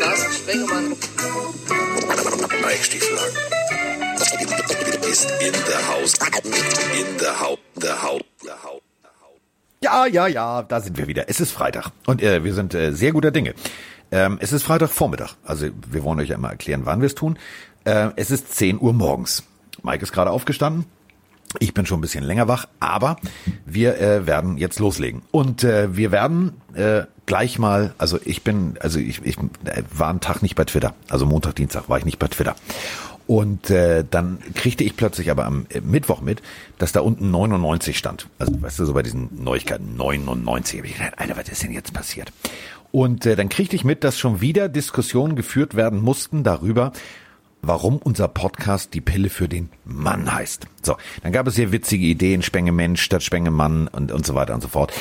Carsten Spengemann. Weichstieflagen. Ist in der Haus. In der Haut. Der Haut. Der Haut. Ja, ja, ja, da sind wir wieder. Es ist Freitag und äh, wir sind äh, sehr guter Dinge. Ähm, es ist Freitagvormittag. Also wir wollen euch ja mal erklären, wann wir es tun. Äh, es ist 10 Uhr morgens. Mike ist gerade aufgestanden. Ich bin schon ein bisschen länger wach, aber wir äh, werden jetzt loslegen. Und äh, wir werden äh, gleich mal, also ich bin, also ich, ich äh, war einen Tag nicht bei Twitter. Also Montag, Dienstag war ich nicht bei Twitter. Und äh, dann kriegte ich plötzlich aber am äh, Mittwoch mit, dass da unten 99 stand. Also weißt du, so bei diesen Neuigkeiten 99. Hab ich gedacht, Alter, was ist denn jetzt passiert? Und äh, dann kriegte ich mit, dass schon wieder Diskussionen geführt werden mussten darüber, warum unser Podcast die Pille für den Mann heißt. So, dann gab es sehr witzige Ideen, Spenge Mensch statt Spenge Mann und, und so weiter und so fort.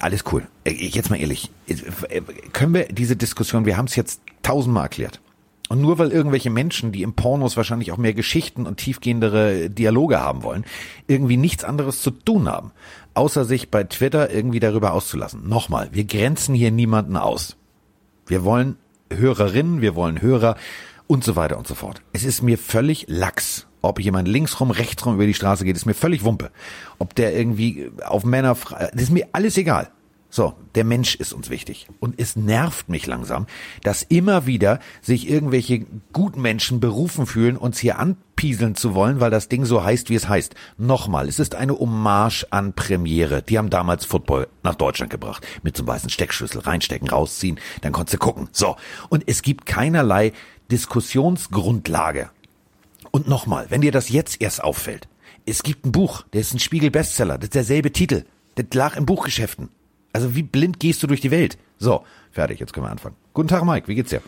Alles cool. Äh, Jetzt mal ehrlich, äh, können wir diese Diskussion, wir haben es jetzt tausendmal erklärt. Und nur weil irgendwelche Menschen, die im Pornos wahrscheinlich auch mehr Geschichten und tiefgehendere Dialoge haben wollen, irgendwie nichts anderes zu tun haben, außer sich bei Twitter irgendwie darüber auszulassen. Nochmal, wir grenzen hier niemanden aus. Wir wollen Hörerinnen, wir wollen Hörer und so weiter und so fort. Es ist mir völlig lax. Ob jemand linksrum, rechtsrum über die Straße geht, ist mir völlig Wumpe. Ob der irgendwie auf Männer, das ist mir alles egal. So, der Mensch ist uns wichtig. Und es nervt mich langsam, dass immer wieder sich irgendwelche Gutmenschen berufen fühlen, uns hier anpieseln zu wollen, weil das Ding so heißt, wie es heißt. Nochmal, es ist eine Hommage an Premiere. Die haben damals Football nach Deutschland gebracht. Mit einem weißen Steckschlüssel reinstecken, rausziehen, dann konntest du gucken. So. Und es gibt keinerlei Diskussionsgrundlage. Und nochmal, wenn dir das jetzt erst auffällt, es gibt ein Buch, der ist ein Spiegel-Bestseller, das ist derselbe Titel. Das lag in Buchgeschäften. Also wie blind gehst du durch die Welt? So, fertig, jetzt können wir anfangen. Guten Tag, Mike, wie geht's dir?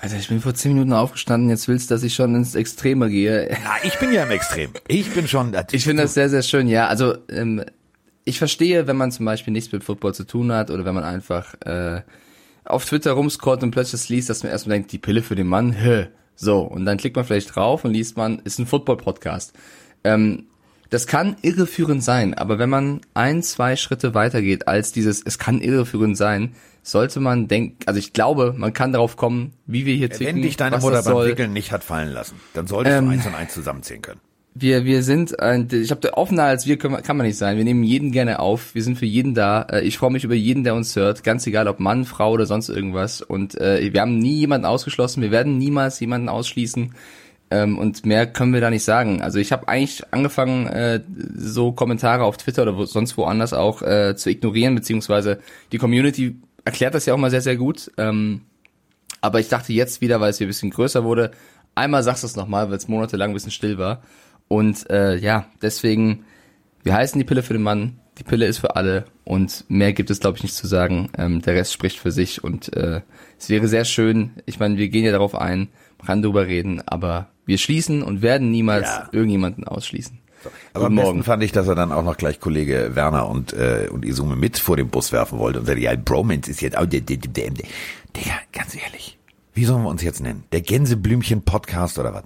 Alter, ich bin vor zehn Minuten aufgestanden, jetzt willst du, dass ich schon ins Extreme gehe. Na, ich bin ja im Extrem. Ich bin schon. Ich finde das sehr, sehr schön, ja. Also, ähm, ich verstehe, wenn man zum Beispiel nichts mit Football zu tun hat oder wenn man einfach äh, auf Twitter rumscrollt und plötzlich das liest, dass man erstmal denkt, die Pille für den Mann, hä. So, und dann klickt man vielleicht drauf und liest man, ist ein Football-Podcast. Ähm, das kann irreführend sein, aber wenn man ein, zwei Schritte weitergeht als dieses, es kann irreführend sein, sollte man denken, also ich glaube, man kann darauf kommen, wie wir hier ticken. Wenn dich deine Mutter beim. Wickeln nicht hat fallen lassen, dann solltest Ähm, du eins und eins zusammenzählen können. Wir, wir sind, ein, ich glaube, offener als wir können, kann man nicht sein. Wir nehmen jeden gerne auf. Wir sind für jeden da. Äh, Ich freue mich über jeden, der uns hört. Ganz egal, ob Mann, Frau oder sonst irgendwas. Und äh, wir haben nie jemanden ausgeschlossen. Wir werden niemals jemanden ausschließen. Ähm, und mehr können wir da nicht sagen. Also ich habe eigentlich angefangen, äh, so Kommentare auf Twitter oder wo, sonst woanders auch äh, zu ignorieren, beziehungsweise die Community erklärt das ja auch mal sehr, sehr gut. Ähm, aber ich dachte jetzt wieder, weil es hier ein bisschen größer wurde, einmal sagst du es nochmal, weil es monatelang ein bisschen still war. Und äh, ja, deswegen, wir heißen die Pille für den Mann, die Pille ist für alle und mehr gibt es, glaube ich, nicht zu sagen. Ähm, der Rest spricht für sich und äh, es wäre sehr schön, ich meine, wir gehen ja darauf ein, man kann drüber reden, aber wir schließen und werden niemals Ja. irgendjemanden ausschließen. Aber am besten Morgen. fand ich, dass er dann auch noch gleich Kollege Werner und, äh, und Isume mit vor den Bus werfen wollte und sagte, ja, Bromance ist jetzt auch der, der, der, der, der. Digga, ganz ehrlich. Wie sollen wir uns jetzt nennen? Der Gänseblümchen-Podcast oder was?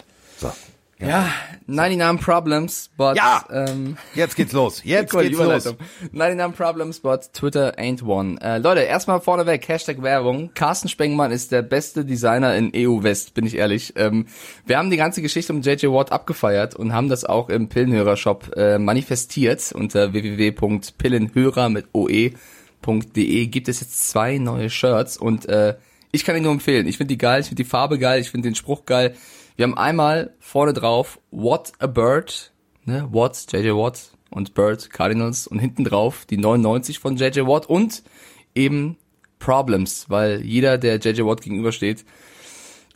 Ja, 99 Problems, but Ja! ähm, Jetzt geht's los. Jetzt Cool, geht's los. Überleitung. 99 Problems, but Twitter ain't one. Äh, Leute, erstmal vorneweg, Hashtag Werbung. Carsten Spengmann ist der beste Designer in EU West, bin ich ehrlich. Ähm, wir haben die ganze Geschichte um JJ Watt abgefeiert und haben das auch im Pillenhörer-Shop äh, manifestiert. Unter www.pillenhörer mit oe.de gibt es jetzt zwei neue Shirts und äh, ich kann ihn nur empfehlen. Ich finde die geil, ich finde die Farbe geil, ich finde den Spruch geil. Wir haben einmal vorne drauf What a Bird, ne? Watt, JJ Watt und Bird Cardinals und hinten drauf die 99 von JJ Watt und eben Problems, weil jeder, der JJ Watt gegenübersteht,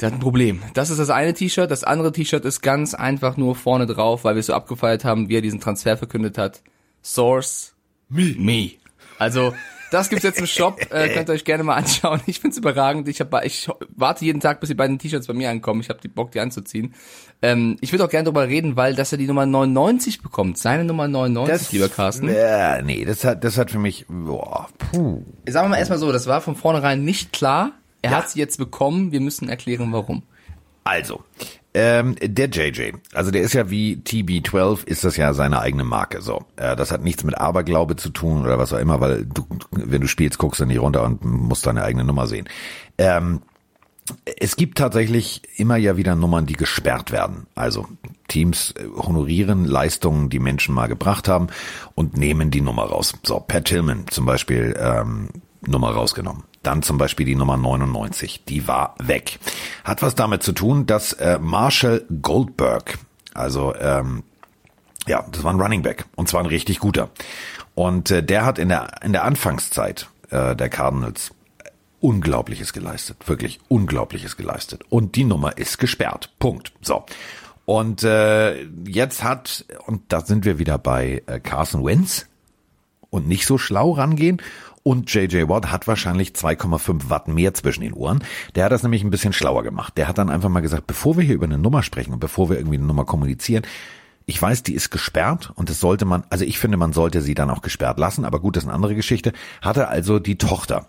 der hat ein Problem. Das ist das eine T-Shirt. Das andere T-Shirt ist ganz einfach nur vorne drauf, weil wir so abgefeiert haben, wie er diesen Transfer verkündet hat. Source me. me. Also das gibt's jetzt im Shop, äh, könnt ihr euch gerne mal anschauen. Ich find's überragend. Ich, hab, ich warte jeden Tag, bis die beiden T-Shirts bei mir ankommen. Ich habe die Bock, die anzuziehen. Ähm, ich würde auch gerne darüber reden, weil dass er die Nummer 99 bekommt. Seine Nummer 99, lieber Carsten. Äh, nee, das hat, das hat für mich, boah, puh. Sagen wir mal erstmal so, das war von vornherein nicht klar. Er Ja. hat sie jetzt bekommen. Wir müssen erklären, warum. Also, Ähm, der JJ, also der ist ja wie TB12, ist das ja seine eigene Marke. So, äh, das hat nichts mit Aberglaube zu tun oder was auch immer, weil du, wenn du spielst, guckst du nicht runter und musst deine eigene Nummer sehen. Ähm, es gibt tatsächlich immer ja wieder Nummern, die gesperrt werden. Also Teams äh, honorieren Leistungen, die Menschen mal gebracht haben und nehmen die Nummer raus. So, Pat Tillman zum Beispiel ähm, Nummer rausgenommen. Dann zum Beispiel die Nummer 99, die war weg. Hat was damit zu tun, dass äh, Marshall Goldberg, also ähm, ja, das war ein Running Back und zwar ein richtig guter. Und äh, der hat in der in der Anfangszeit äh, der Cardinals Unglaubliches geleistet, wirklich Unglaubliches geleistet. Und die Nummer ist gesperrt. Punkt. So. Und äh, jetzt hat, und da sind wir wieder bei äh, Carson Wentz und nicht so schlau rangehen. Und JJ Watt hat wahrscheinlich 2,5 Watt mehr zwischen den Ohren. Der hat das nämlich ein bisschen schlauer gemacht. Der hat dann einfach mal gesagt, bevor wir hier über eine Nummer sprechen und bevor wir irgendwie eine Nummer kommunizieren, ich weiß, die ist gesperrt und das sollte man, also ich finde, man sollte sie dann auch gesperrt lassen, aber gut, das ist eine andere Geschichte. Hatte also die Tochter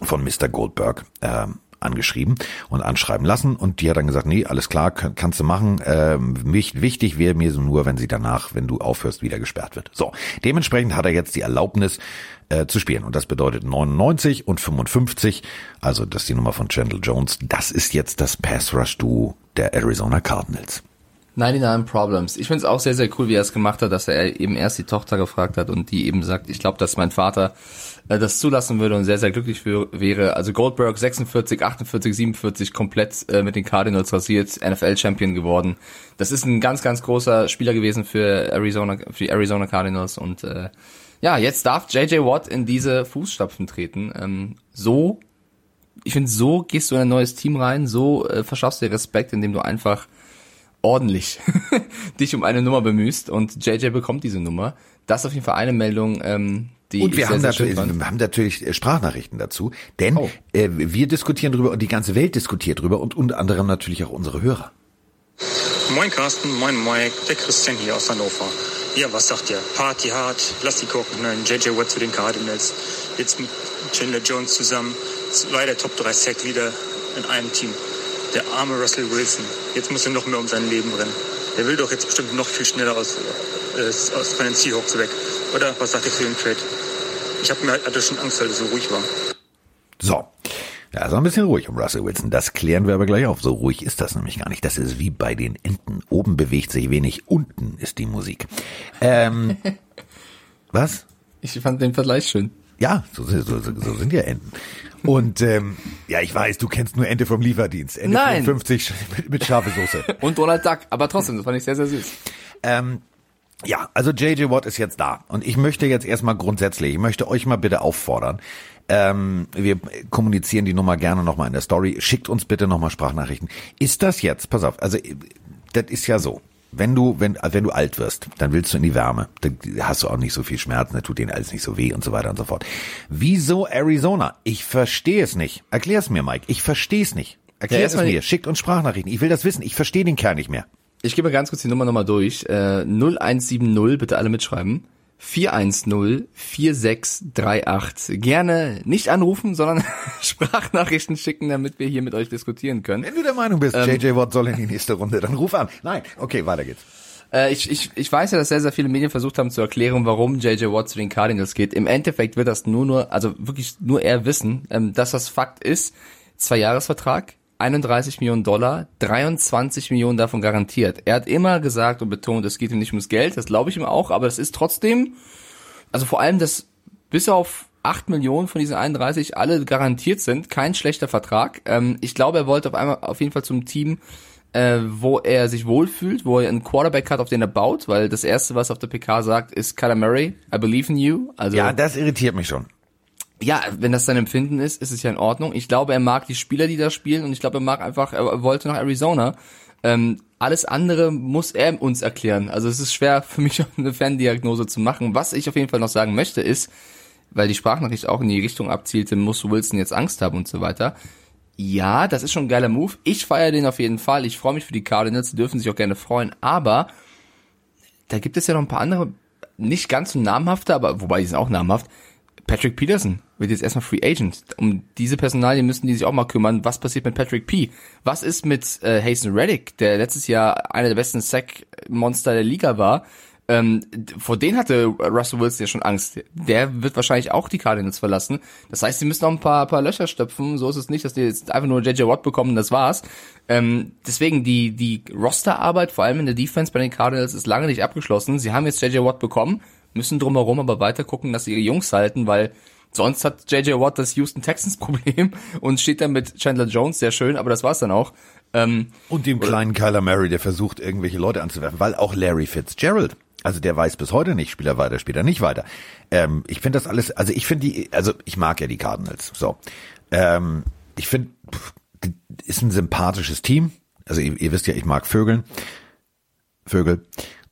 von Mr. Goldberg äh, angeschrieben und anschreiben lassen und die hat dann gesagt, nee, alles klar, kann, kannst du machen. Ähm, mich, wichtig wäre mir so nur, wenn sie danach, wenn du aufhörst, wieder gesperrt wird. So, dementsprechend hat er jetzt die Erlaubnis äh, zu spielen und das bedeutet 99 und 55, also das ist die Nummer von Chandler Jones. Das ist jetzt das Pass Rush Duo der Arizona Cardinals. 99 Problems. Ich finde es auch sehr, sehr cool, wie er es gemacht hat, dass er eben erst die Tochter gefragt hat und die eben sagt, ich glaube, dass mein Vater äh, das zulassen würde und sehr, sehr glücklich für, wäre. Also Goldberg 46, 48, 47 komplett äh, mit den Cardinals rasiert, NFL-Champion geworden. Das ist ein ganz, ganz großer Spieler gewesen für Arizona, für die Arizona Cardinals und äh, ja, jetzt darf JJ Watt in diese Fußstapfen treten. Ähm, so, ich finde, so gehst du in ein neues Team rein, so äh, verschaffst du dir Respekt, indem du einfach ordentlich dich um eine Nummer bemühst und JJ bekommt diese Nummer. Das ist auf jeden Fall eine Meldung, ähm, die und wir, sehr, haben sehr natürlich, wir haben natürlich äh, Sprachnachrichten dazu, denn Oh. äh, wir diskutieren drüber und die ganze Welt diskutiert drüber und unter anderem natürlich auch unsere Hörer. Moin Carsten, moin Mike, der Christian hier aus Hannover. Ja, was sagt ihr? Party hart, lass die gucken, nein, JJ Watt zu den Cardinals. Jetzt mit Chandler Jones zusammen, zwei der Top 3 Sack wieder in einem Team. Der arme Russell Wilson, jetzt muss er noch mehr um sein Leben rennen. Der will doch jetzt bestimmt noch viel schneller aus, äh, aus von den Seahawks weg. Oder was sagt ihr zu dem Trade? Ich habe mir halt hatte schon Angst, weil er so ruhig war. So. Ja, ist ein bisschen ruhig um Russell Wilson. Das klären wir aber gleich auf. So ruhig ist das nämlich gar nicht. Das ist wie bei den Enten. Oben bewegt sich wenig, unten ist die Musik. Ähm, was? Ich fand den Vergleich schön. Ja, so, so, so, so sind ja Enten. Und ähm, ja, ich weiß, du kennst nur Ente vom Lieferdienst. Ente Nein. 50 mit, mit scharfe Soße. Und Donald Duck, aber trotzdem, das fand ich sehr, sehr süß. Ähm, ja, also JJ Watt ist jetzt da. Und ich möchte jetzt erstmal grundsätzlich, ich möchte euch mal bitte auffordern. Ähm, wir kommunizieren die Nummer gerne nochmal in der Story. Schickt uns bitte nochmal Sprachnachrichten. Ist das jetzt, pass auf, also das ist ja so. Wenn du, wenn, wenn du alt wirst, dann willst du in die Wärme. Dann hast du auch nicht so viel Schmerzen, dann tut denen alles nicht so weh und so weiter und so fort. Wieso Arizona? Ich verstehe es nicht. Erklär's mir, Mike. Ich verstehe es nicht. Erklär Ja, es mir. Schickt uns Sprachnachrichten. Ich will das wissen. Ich verstehe den Kerl nicht mehr. Ich gebe ganz kurz die Nummer nochmal durch. Äh, 0170, bitte alle mitschreiben. 410 4638. Gerne nicht anrufen, sondern Sprachnachrichten schicken, damit wir hier mit euch diskutieren können. Wenn du der Meinung bist, Ähm. JJ Watt soll in die nächste Runde, dann ruf an. Nein, okay, weiter geht's. Äh, ich, ich, ich weiß ja, dass sehr, sehr viele Medien versucht haben zu erklären, warum JJ Watt zu den Cardinals geht. Im Endeffekt wird das nur, nur, also wirklich nur er wissen, ähm, dass das Fakt ist. Zwei Jahresvertrag, 31 Millionen Dollar, 23 Millionen davon garantiert. Er hat immer gesagt und betont, es geht ihm nicht ums Geld, das glaube ich ihm auch, aber es ist trotzdem, also vor allem, dass bis auf 8 Millionen von diesen 31 alle garantiert sind, kein schlechter Vertrag. Ähm, ich glaube, er wollte auf einmal auf jeden Fall zum Team, äh, wo er sich wohlfühlt, wo er einen Quarterback hat, auf den er baut, weil das erste, was er auf der PK sagt, ist Kyler Murray, I believe in you. Also Ja, das irritiert mich schon. Ja, wenn das sein Empfinden ist, ist es ja in Ordnung. Ich glaube, er mag die Spieler, die da spielen und ich glaube, er mag einfach, er wollte nach Arizona. Ähm, alles andere muss er uns erklären. Also es ist schwer für mich eine Ferndiagnose zu machen. Was ich auf jeden Fall noch sagen möchte ist, weil die Sprachnachricht auch in die Richtung abzielte, muss Wilson jetzt Angst haben und so weiter. Ja, das ist schon ein geiler Move. Ich feiere den auf jeden Fall. Ich freue mich für die Cardinals, die dürfen sich auch gerne freuen. Aber da gibt es ja noch ein paar andere, nicht ganz so namhafte, aber wobei die sind auch namhaft, Patrick Peterson wird jetzt erstmal Free Agent. Um diese Personalien müssen die sich auch mal kümmern. Was passiert mit Patrick P? Was ist mit äh, Hasten Reddick, der letztes Jahr einer der besten Sack-Monster der Liga war? Ähm, vor denen hatte Russell Wilson ja schon Angst. Der wird wahrscheinlich auch die Cardinals verlassen. Das heißt, sie müssen noch ein paar, paar Löcher stöpfen. So ist es nicht, dass die jetzt einfach nur JJ Watt bekommen, das war's. Ähm, deswegen, die, die Rosterarbeit, vor allem in der Defense bei den Cardinals, ist lange nicht abgeschlossen. Sie haben jetzt JJ Watt bekommen, müssen drumherum aber weiter gucken, dass sie ihre Jungs halten, weil sonst hat JJ Watt das Houston Texans Problem und steht dann mit Chandler Jones sehr schön, aber das war's dann auch. Ähm, Und dem kleinen Kyler Murray, der versucht, irgendwelche Leute anzuwerfen, weil auch Larry Fitzgerald, also der weiß bis heute nicht, spielt er weiter, spielt er nicht weiter. Ähm, ich finde das alles, also ich finde die, also ich mag ja die Cardinals, so. Ähm, ich finde, ist ein sympathisches Team. Also ihr, ihr wisst ja, ich mag Vögeln. Vögel.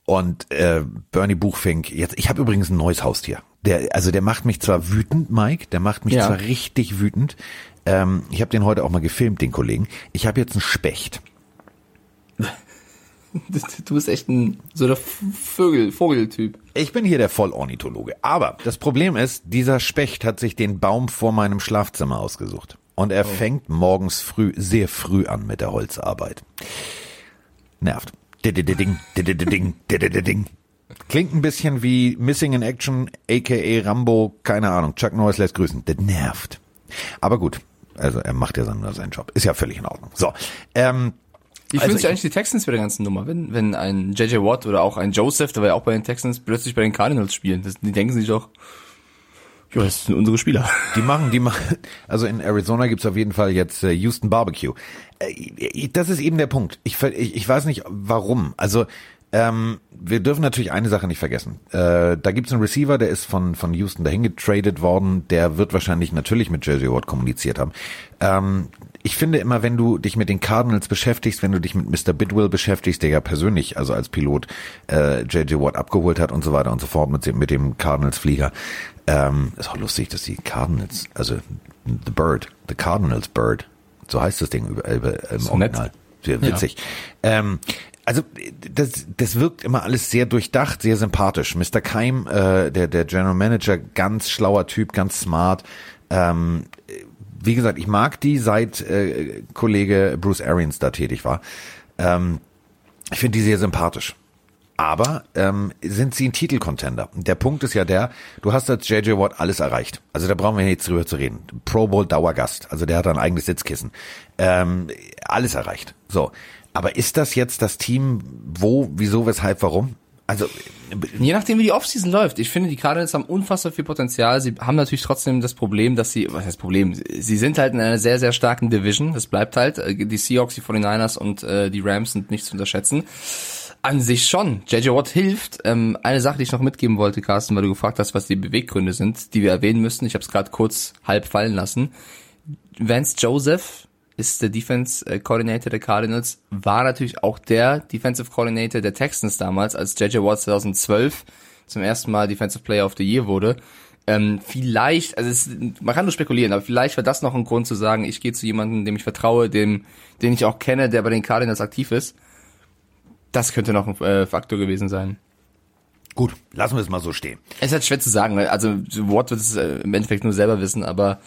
Und äh, Bernie Buchfink, jetzt, ich habe übrigens ein neues Haustier. Der, also der macht mich zwar wütend, Mike, der macht mich Ja. zwar richtig wütend. Ähm, ich habe den heute auch mal gefilmt, den Kollegen. Ich habe jetzt einen Specht. du bist echt ein so der Vögel, Vogeltyp. Ich bin hier der Vollornithologe. Aber das Problem ist, dieser Specht hat sich den Baum vor meinem Schlafzimmer ausgesucht. Und er fängt morgens früh, sehr früh an mit der Holzarbeit. Nervt. Klingt ein bisschen wie Missing in Action, aka Rambo, keine Ahnung. Chuck Norris lässt grüßen. Das nervt. Aber gut. Also er macht ja nur seinen Job. Ist ja völlig in Ordnung. So. Ähm, Wie Also fühlen sich ich- eigentlich die Texans bei der ganzen Nummer, wenn, wenn ein JJ Watt oder auch ein Joseph, der war ja auch bei den Texans, plötzlich bei den Cardinals spielen? Das, die denken sich doch, ja, das sind unsere Spieler. Die machen, die machen, also in Arizona gibt's auf jeden Fall jetzt äh, Houston Barbecue. Äh, das ist eben der Punkt. Ich, ich, ich weiß nicht warum. Also ähm, wir dürfen natürlich eine Sache nicht vergessen. Äh, da gibt's einen Receiver, der ist von, von Houston dahin getradet worden. Der wird wahrscheinlich natürlich mit JJ Watt kommuniziert haben. Ähm, ich finde immer, wenn du dich mit den Cardinals beschäftigst, wenn du dich mit Mr. Bidwell beschäftigst, der ja persönlich, also als Pilot, äh, JJ Watt abgeholt hat und so weiter und so fort mit, mit dem Cardinals-Flieger. Ähm, ist auch lustig, dass die Cardinals, also The Bird, The Cardinals Bird, so heißt das Ding über, über, im So Original. nett. Sehr witzig. Ähm, also das, das wirkt immer alles sehr durchdacht, sehr sympathisch. Mr. Keim, äh, der, der General Manager, ganz schlauer Typ, ganz smart. Ähm, wie gesagt, ich mag die, seit äh, Kollege Bruce Arians da tätig war. Ähm, ich finde die sehr sympathisch. Aber ähm, sind sie ein Titelcontender? Der Punkt ist ja der, du hast als JJ Watt alles erreicht. Also da brauchen wir jetzt drüber zu reden. Pro Bowl Dauergast, also der hat ein eigenes Sitzkissen. Ähm, alles erreicht. So. Aber ist das jetzt das Team, wo, wieso, weshalb, warum? Also Je nachdem, wie die Offseason läuft. Ich finde, die Cardinals haben unfassbar viel Potenzial. Sie haben natürlich trotzdem das Problem, dass sie, was heißt Problem? Sie sind halt in einer sehr, sehr starken Division. Das bleibt halt. Äh, Die Seahawks, die 49ers und äh, die Rams sind nicht zu unterschätzen. An sich schon. JJ Watt hilft. Ähm, eine Sache, die ich noch mitgeben wollte, Carsten, weil du gefragt hast, was die Beweggründe sind, die wir erwähnen müssen. Ich habe es gerade kurz halb fallen lassen. Vance Joseph ist der Defense Coordinator der Cardinals, war natürlich auch der Defensive Coordinator der Texans damals, als JJ Watt 2012 zum ersten Mal Defensive Player of the Year wurde. Ähm, vielleicht, also es, man kann nur spekulieren, aber vielleicht war das noch ein Grund zu sagen, ich gehe zu jemandem, dem ich vertraue, dem, den ich auch kenne, der bei den Cardinals aktiv ist. Das könnte noch ein äh, Faktor gewesen sein. gut, lassen wir es mal so stehen. Es ist halt schwer zu sagen, also Watt wird es äh, im Endeffekt nur selber wissen, aber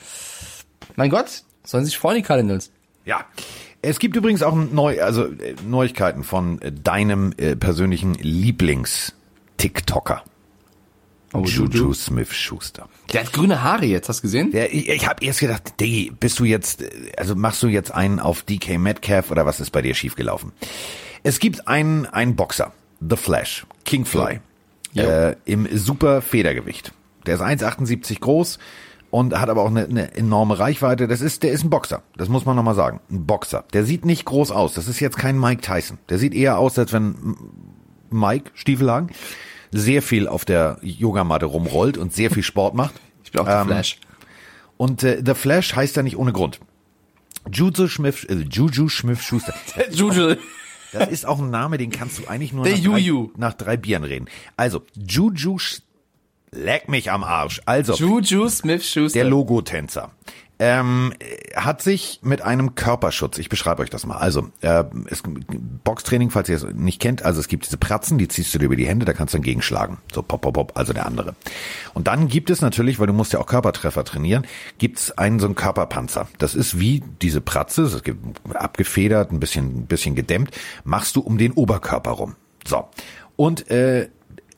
mein Gott, sollen sich freuen die Cardinals. Ja. Es gibt übrigens auch neu, also äh, Neuigkeiten von äh, deinem äh, persönlichen Lieblings-TikToker. Oh, Juju Smith-Schuster. Der hat grüne Haare jetzt, hast du gesehen? Der, ich ich habe erst gedacht, Diggi, bist du jetzt, äh, also machst du jetzt einen auf DK Metcalf oder was ist bei dir schiefgelaufen? Es gibt einen, einen Boxer, The Flash, King Fly, Jo. äh, im super Federgewicht. Der ist 1,78 groß und hat aber auch eine, eine enorme Reichweite. Das ist, der ist ein Boxer. Das muss man nochmal sagen. Ein Boxer. Der sieht nicht groß aus. Das ist jetzt kein Mike Tyson. Der sieht eher aus, als wenn Mike Stiefelhagen sehr viel auf der Yogamatte rumrollt und sehr viel Sport macht. Ich bin auch Ähm, Flash. Und äh, The Flash heißt ja nicht ohne Grund. Juju Smith, äh, Juju Smith Schuster. Juju. Das ist auch ein Name, den kannst du eigentlich nur nach drei, nach drei Bieren reden. Also, Juju, leck mich am Arsch. Also, Juju Smith Schuster. der Logotänzer. Ähm, äh, hat sich mit einem Körperschutz, ich beschreibe euch das mal. Also, äh, es, Boxtraining, falls ihr es nicht kennt, also es gibt diese Pratzen, die ziehst du dir über die Hände, da kannst du dann gegenschlagen. So pop, pop, pop, also der andere. Und dann gibt es natürlich, weil du musst ja auch Körpertreffer trainieren, gibt's einen so einen Körperpanzer. Das ist wie diese Pratze, es gibt abgefedert, ein bisschen, ein bisschen gedämmt, machst du um den Oberkörper rum. So. Und äh,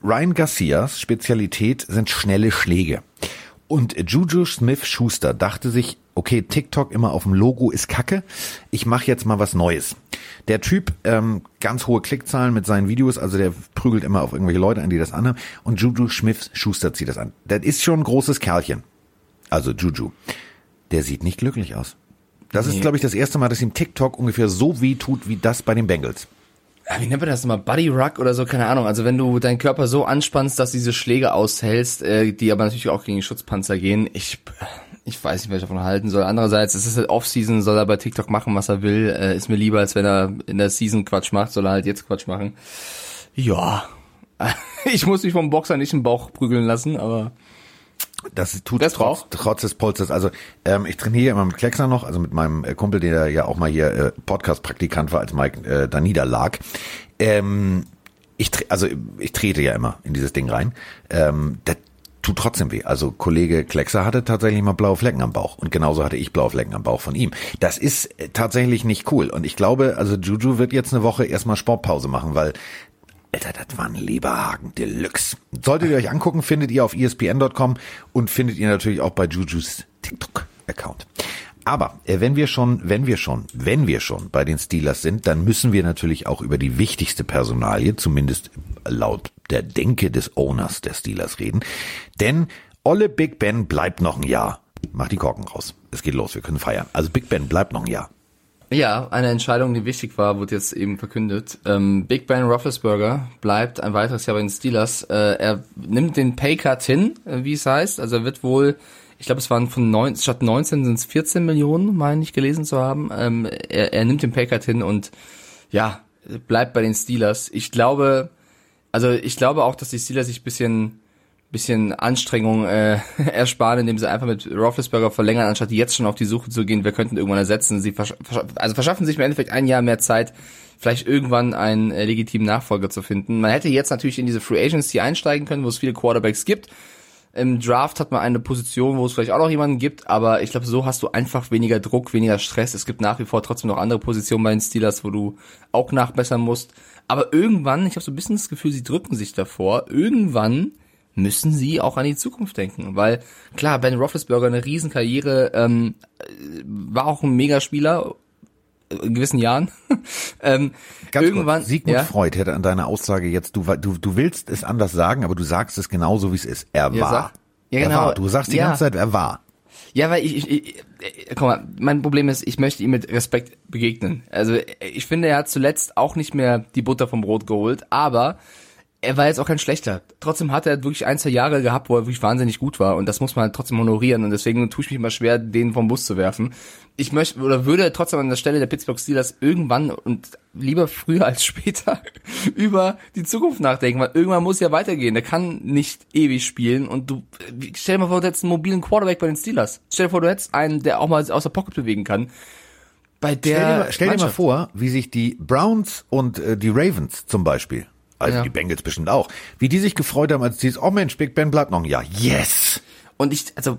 Ryan Garcias Spezialität sind schnelle Schläge. Und Juju Smith Schuster dachte sich, okay, TikTok immer auf dem Logo ist kacke, ich mache jetzt mal was Neues. Der Typ, ähm, ganz hohe Klickzahlen mit seinen Videos, also der prügelt immer auf irgendwelche Leute an, die das anhaben. Und Juju Smith Schuster zieht das an. Das ist schon ein großes Kerlchen. Also Juju. Der sieht nicht glücklich aus. Das nee. ist, glaube ich, das erste Mal, dass ihm TikTok ungefähr so weh tut, wie das bei den Bengals wie nennt man das nochmal? Buddy Ruck oder so, keine Ahnung. Also wenn du deinen Körper so anspannst, dass diese Schläge aushältst, äh, die aber natürlich auch gegen die Schutzpanzer gehen, ich, ich weiß nicht, was ich davon halten soll. Andererseits, es ist halt Off-Season, soll er bei TikTok machen, was er will. Äh, ist mir lieber, als wenn er in der Season Quatsch macht, soll er halt jetzt Quatsch machen. Ja. ich muss mich vom Boxer nicht im Bauch prügeln lassen, aber das tut das trotz, trotz des Polsters. Also ähm, ich trainiere immer mit Kleckser noch, also mit meinem äh, Kumpel, der ja auch mal hier äh, Podcast-Praktikant war, als Mike äh, da niederlag. Ähm, ich also ich trete ja immer in dieses Ding rein. Ähm, das tut trotzdem weh. Also Kollege Kleckser hatte tatsächlich mal blaue Flecken am Bauch und genauso hatte ich blaue Flecken am Bauch von ihm. Das ist äh, tatsächlich nicht cool und ich glaube, also Juju wird jetzt eine Woche erstmal Sportpause machen, weil Alter, das war ein Leberhagen Deluxe. Solltet ihr euch angucken, findet ihr auf espn.com und findet ihr natürlich auch bei Jujus TikTok-Account. Aber äh, wenn wir schon, wenn wir schon, wenn wir schon bei den Steelers sind, dann müssen wir natürlich auch über die wichtigste Personalie, zumindest laut der Denke des Owners der Steelers reden. Denn Olle Big Ben bleibt noch ein Jahr. Mach die Korken raus. Es geht los, wir können feiern. Also Big Ben bleibt noch ein Jahr. Ja, eine Entscheidung, die wichtig war, wurde jetzt eben verkündet. Ähm, Big Ben Roethlisberger bleibt ein weiteres Jahr bei den Steelers. Äh, er nimmt den Paycut hin, äh, wie es heißt. Also er wird wohl, ich glaube, es waren von neun, statt 19 sind es 14 Millionen, meine ich gelesen zu haben. Ähm, er, er nimmt den Paycut hin und ja, bleibt bei den Steelers. Ich glaube, also ich glaube auch, dass die Steelers sich bisschen bisschen Anstrengung äh, ersparen, indem sie einfach mit Roethlisberger verlängern, anstatt jetzt schon auf die Suche zu gehen, wir könnten irgendwann ersetzen. Sie versch also verschaffen sich im Endeffekt ein Jahr mehr Zeit, vielleicht irgendwann einen äh, legitimen Nachfolger zu finden. Man hätte jetzt natürlich in diese Free Agency einsteigen können, wo es viele Quarterbacks gibt. Im Draft hat man eine Position, wo es vielleicht auch noch jemanden gibt, aber ich glaube, so hast du einfach weniger Druck, weniger Stress. Es gibt nach wie vor trotzdem noch andere Positionen bei den Steelers, wo du auch nachbessern musst. Aber irgendwann, ich habe so ein bisschen das Gefühl, sie drücken sich davor. Irgendwann müssen sie auch an die Zukunft denken. Weil klar, Ben Roethlisberger eine Riesenkarriere, ähm, war auch ein Megaspieler in gewissen Jahren. ähm, Ganz irgendwann kurz, Sigmund ja? Freud hätte an deiner Aussage jetzt, du, du, du willst es anders sagen, aber du sagst es genauso, wie es ist. Er ja, war. Sag, ja, er genau. War. Du sagst die ja. ganze Zeit, er war. Ja, weil ich, ich, ich, äh, guck mal, mein Problem ist, ich möchte ihm mit Respekt begegnen. Also ich finde, er hat zuletzt auch nicht mehr die Butter vom Brot geholt, aber er war jetzt auch kein schlechter. Trotzdem hat er wirklich ein, zwei Jahre gehabt, wo er wirklich wahnsinnig gut war und das muss man halt trotzdem honorieren und deswegen tue ich mich immer schwer, den vom Bus zu werfen. Ich möchte oder würde trotzdem an der Stelle der Pittsburgh Steelers irgendwann und lieber früher als später über die Zukunft nachdenken, weil irgendwann muss ja weitergehen. Der kann nicht ewig spielen und du stell dir mal vor, du hättest einen mobilen Quarterback bei den Steelers. Stell dir vor, du hättest einen, der auch mal aus der Pocket bewegen kann. Bei der stell dir mal, stell dir mal vor, wie sich die Browns und äh, die Ravens zum Beispiel also ja. die Bengals bestimmt auch. Wie die sich gefreut haben, als die ist, oh Mensch, Big Ben bleibt noch ein Jahr. Yes! Und ich, also,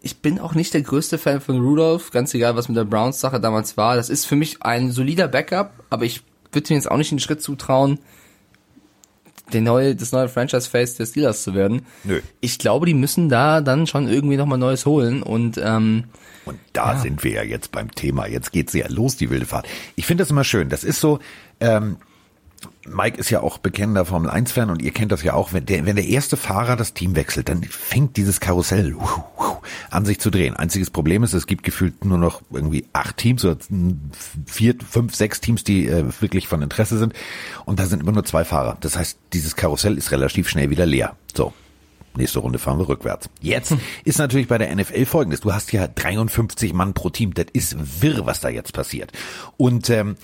ich bin auch nicht der größte Fan von Rudolph, ganz egal, was mit der Browns-Sache damals war. Das ist für mich ein solider Backup, aber ich würde mir jetzt auch nicht den Schritt zutrauen, der neue, das neue Franchise-Face der Steelers zu werden. Nö. Ich glaube, die müssen da dann schon irgendwie nochmal Neues holen und ähm, und da ja. sind wir ja jetzt beim Thema. Jetzt geht's ja los, die wilde Fahrt. Ich finde das immer schön. Das ist so, ähm, Mike ist ja auch bekennender Formel 1 Fan und ihr kennt das ja auch, wenn der, wenn der erste Fahrer das Team wechselt, dann fängt dieses Karussell an sich zu drehen. Einziges Problem ist, es gibt gefühlt nur noch irgendwie acht Teams oder vier, fünf, sechs Teams, die äh, wirklich von Interesse sind und da sind immer nur zwei Fahrer. Das heißt, dieses Karussell ist relativ schnell wieder leer. So. Nächste Runde fahren wir rückwärts. Jetzt ist natürlich bei der NFL folgendes. Du hast ja 53 Mann pro Team. Das ist wirr, was da jetzt passiert. Und ähm,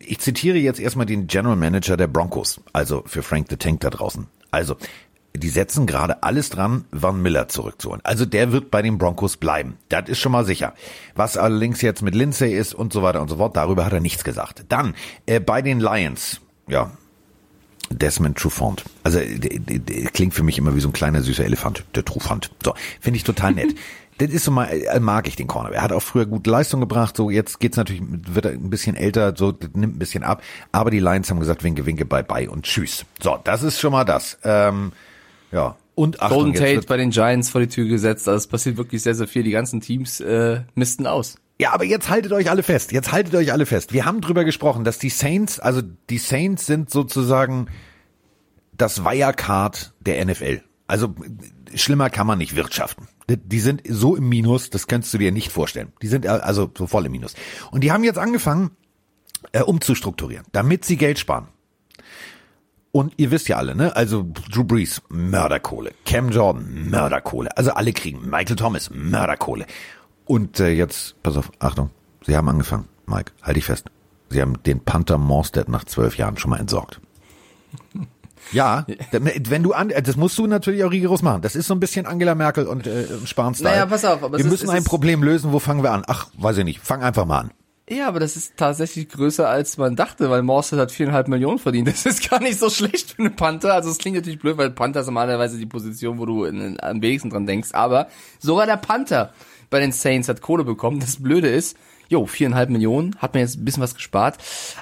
ich zitiere jetzt erstmal den General Manager der Broncos, also für Frank the Tank da draußen. Also, die setzen gerade alles dran, Van Miller zurückzuholen. Also der wird bei den Broncos bleiben. Das ist schon mal sicher. Was allerdings jetzt mit Lindsay ist und so weiter und so fort, darüber hat er nichts gesagt. Dann äh, bei den Lions, ja, Desmond Trufant. Also klingt für mich immer wie so ein kleiner süßer Elefant, der Trufant. So, finde ich total nett. das ist so mal, äh, mag ich den Corner. Er hat auch früher gute Leistung gebracht. So jetzt geht's natürlich, wird er ein bisschen älter, so das nimmt ein bisschen ab. Aber die Lions haben gesagt, winke, winke, bye, bye und tschüss. So, das ist schon mal das. Ähm, ja. Und Achtung, Golden Tate bei den Giants vor die Tür gesetzt. Also es passiert wirklich sehr, sehr viel. Die ganzen Teams äh, misten aus. Ja, aber jetzt haltet euch alle fest. Jetzt haltet euch alle fest. Wir haben drüber gesprochen, dass die Saints, also die Saints sind sozusagen das Wirecard der NFL. Also schlimmer kann man nicht wirtschaften. Die- sind so im Minus, das kannst du dir nicht vorstellen. Die sind also so voll im Minus. Und die haben jetzt angefangen, äh, umzustrukturieren, damit sie Geld sparen. Und ihr wisst ja alle, ne? Also Drew Brees, Mörderkohle. Cam Jordan, Mörderkohle. Also alle kriegen. Michael Thomas, Mörderkohle. Und äh, jetzt, pass auf, Achtung. Sie haben angefangen, Mike, halt dich fest. Sie haben den Panther Morstead nach zwölf Jahren schon mal entsorgt. Ja, wenn du an, das musst du natürlich auch rigoros machen. Das ist so ein bisschen Angela Merkel und äh, Spahn-Style. Naja, pass auf, aber wir ist- müssen es ein ist- Problem lösen. Wo fangen wir an? Ach, weiß ich nicht. Fang einfach mal an. Ja, aber das ist tatsächlich größer als man dachte, weil Morstead hat viereinhalb Millionen verdient. Das ist gar nicht so schlecht für eine Panther. Also es klingt natürlich blöd, weil Panther ist normalerweise die Position, wo du in, am wenigsten dran denkst. Aber sogar der Panther bei den Saints hat Kohle bekommen. Das Blöde ist, jo, viereinhalb Millionen, hat mir jetzt ein bisschen was gespart.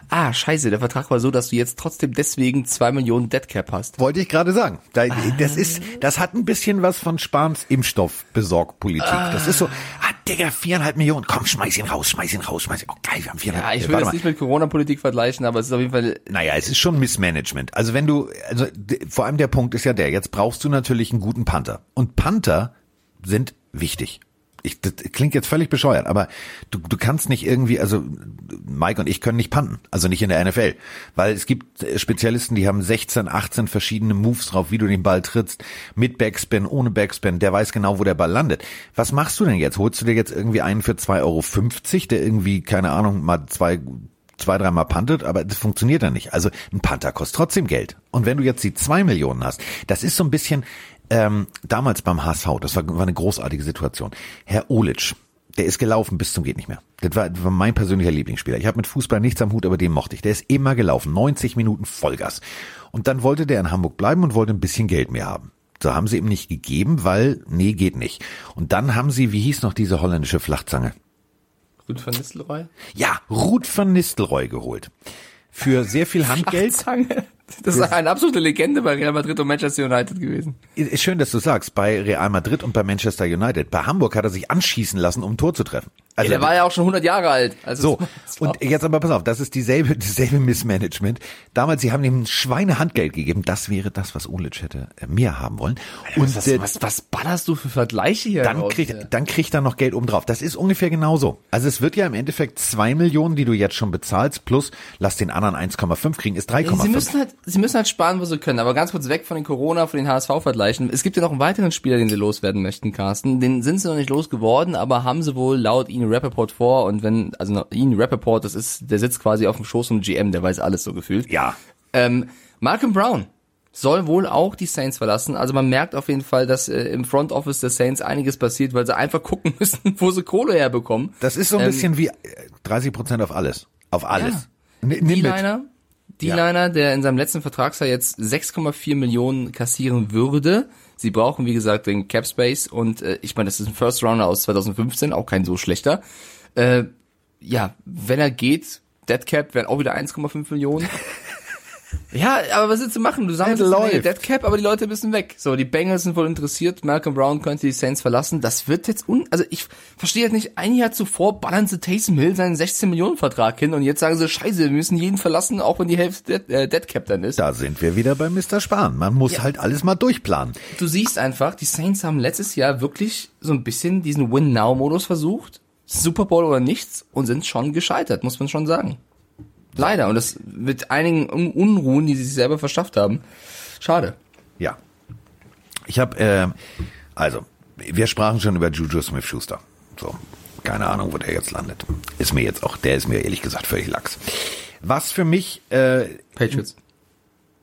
Ah, scheiße, der Vertrag war so, dass du jetzt trotzdem deswegen zwei Millionen Deadcap hast. Wollte ich gerade sagen. Da, das ist, das hat ein bisschen was von Spahns Impfstoffbesorgpolitik. Das ist so, ah, Digga, viereinhalb Millionen, komm, schmeiß ihn raus, schmeiß ihn raus, schmeiß ihn, oh geil, wir haben viereinhalb Ja, ich will das mal. nicht mit Corona-Politik vergleichen, aber es ist auf jeden Fall Naja, es ist schon Missmanagement. Also wenn du, also vor allem der Punkt ist ja der, jetzt brauchst du natürlich einen guten Panther. Und Panther sind wichtig. Ich, das klingt jetzt völlig bescheuert, aber du, du kannst nicht irgendwie, also Mike und ich können nicht panten, also nicht in der NFL, weil es gibt äh, Spezialisten, die haben 16, 18 verschiedene Moves drauf, wie du den Ball trittst, mit Backspin, ohne Backspin, der weiß genau, wo der Ball landet. Was machst du denn jetzt? Holst du dir jetzt irgendwie einen für 2,50 Euro, der irgendwie, keine Ahnung, mal zwei zwei, dreimal puntet, aber das funktioniert dann nicht. Also ein Panther kostet trotzdem Geld. Und wenn du jetzt die zwei Millionen hast, das ist so ein bisschen ähm, damals beim HSV, das war, war eine großartige Situation. Herr Olic, der ist gelaufen bis zum geht nicht mehr. Das war, das war mein persönlicher Lieblingsspieler. Ich habe mit Fußball nichts am Hut, aber den mochte ich. Der ist immer gelaufen, 90 Minuten Vollgas. Und dann wollte der in Hamburg bleiben und wollte ein bisschen Geld mehr haben. So haben sie ihm nicht gegeben, weil, nee, geht nicht. Und dann haben sie, wie hieß noch diese holländische Flachzange? gut von Nistelrooy. Ja, Ruth van Nistelrooy geholt. Für sehr viel Handgeld. Zange. Das ist eine absolute Legende bei Real Madrid und Manchester United gewesen. Ist schön, dass du sagst, bei Real Madrid und bei Manchester United. Bei Hamburg hat er sich anschießen lassen, um ein Tor zu treffen. Also der war ja auch schon 100 Jahre alt. Also so, und jetzt aber pass auf, das ist dieselbe, dieselbe Missmanagement. Damals, sie haben ihm ein Schweinehandgeld gegeben. Das wäre das, was Olic hätte äh, mehr haben wollen. Und was, äh, was, was ballerst du für Vergleiche hier dann kriegt, ey? dann kriegt er noch Geld obendrauf. Das ist ungefähr genauso. Also es wird ja im Endeffekt zwei Millionen, die du jetzt schon bezahlst, plus lass den anderen 1,5 kriegen, ist 3,5. Sie müssen halt, sie müssen halt sparen, wo sie können. Aber ganz kurz weg von den Corona, von den HSV-Vergleichen. Es gibt ja noch einen weiteren Spieler, den sie loswerden möchten, Carsten. Den sind sie noch nicht losgeworden, aber haben sie wohl laut Ian Rappaport vor. Und wenn, also Ian Rappaport, das ist, der sitzt quasi auf dem Schoß vom GM, der weiß alles so gefühlt. ja, Ähm, Malcolm Brown soll wohl auch die Saints verlassen. Also man merkt auf jeden Fall, dass äh, im Front Office der Saints einiges passiert, weil sie einfach gucken müssen, wo sie Kohle herbekommen. Das ist so ein Ähm, bisschen wie äh, 30 Prozent auf alles. Auf alles. N- Nimm. D-Liner, D-Liner, der in seinem letzten Vertragsjahr jetzt 6,4 Millionen kassieren würde. Sie brauchen, wie gesagt, den Cap Space und äh, ich meine, das ist ein First Rounder aus 2015, auch kein so schlechter. Äh, ja, wenn er geht, Dead Cap wären auch wieder 1,5 Millionen. Ja, aber was willst du machen? Du sammelst jetzt eine läuft. Dead Cap, aber die Leute müssen weg. So, die Bengals sind wohl interessiert. Malcolm Brown könnte die Saints verlassen. Das wird jetzt un, also ich verstehe halt nicht, ein Jahr zuvor ballern sie Taysom Hill seinen 16 Millionen Vertrag hin und jetzt sagen sie, scheiße, wir müssen jeden verlassen, auch wenn die Hälfte Dead, äh, Dead Cap dann ist. Da sind wir wieder bei Mr. Spahn. Man muss halt alles mal durchplanen. Du siehst einfach, die Saints haben letztes Jahr wirklich so ein bisschen diesen Win-Now-Modus versucht. Super Bowl oder nichts und sind schon gescheitert, muss man schon sagen. Leider. Und das mit einigen Un- Unruhen, die sie sich selber verschafft haben. Schade. Ja. Ich habe, äh, also, wir sprachen schon über Juju Smith-Schuster. So, keine Ahnung, wo der jetzt landet. Ist mir jetzt auch, der ist mir ehrlich gesagt völlig lax. Was für mich, äh, Patriots.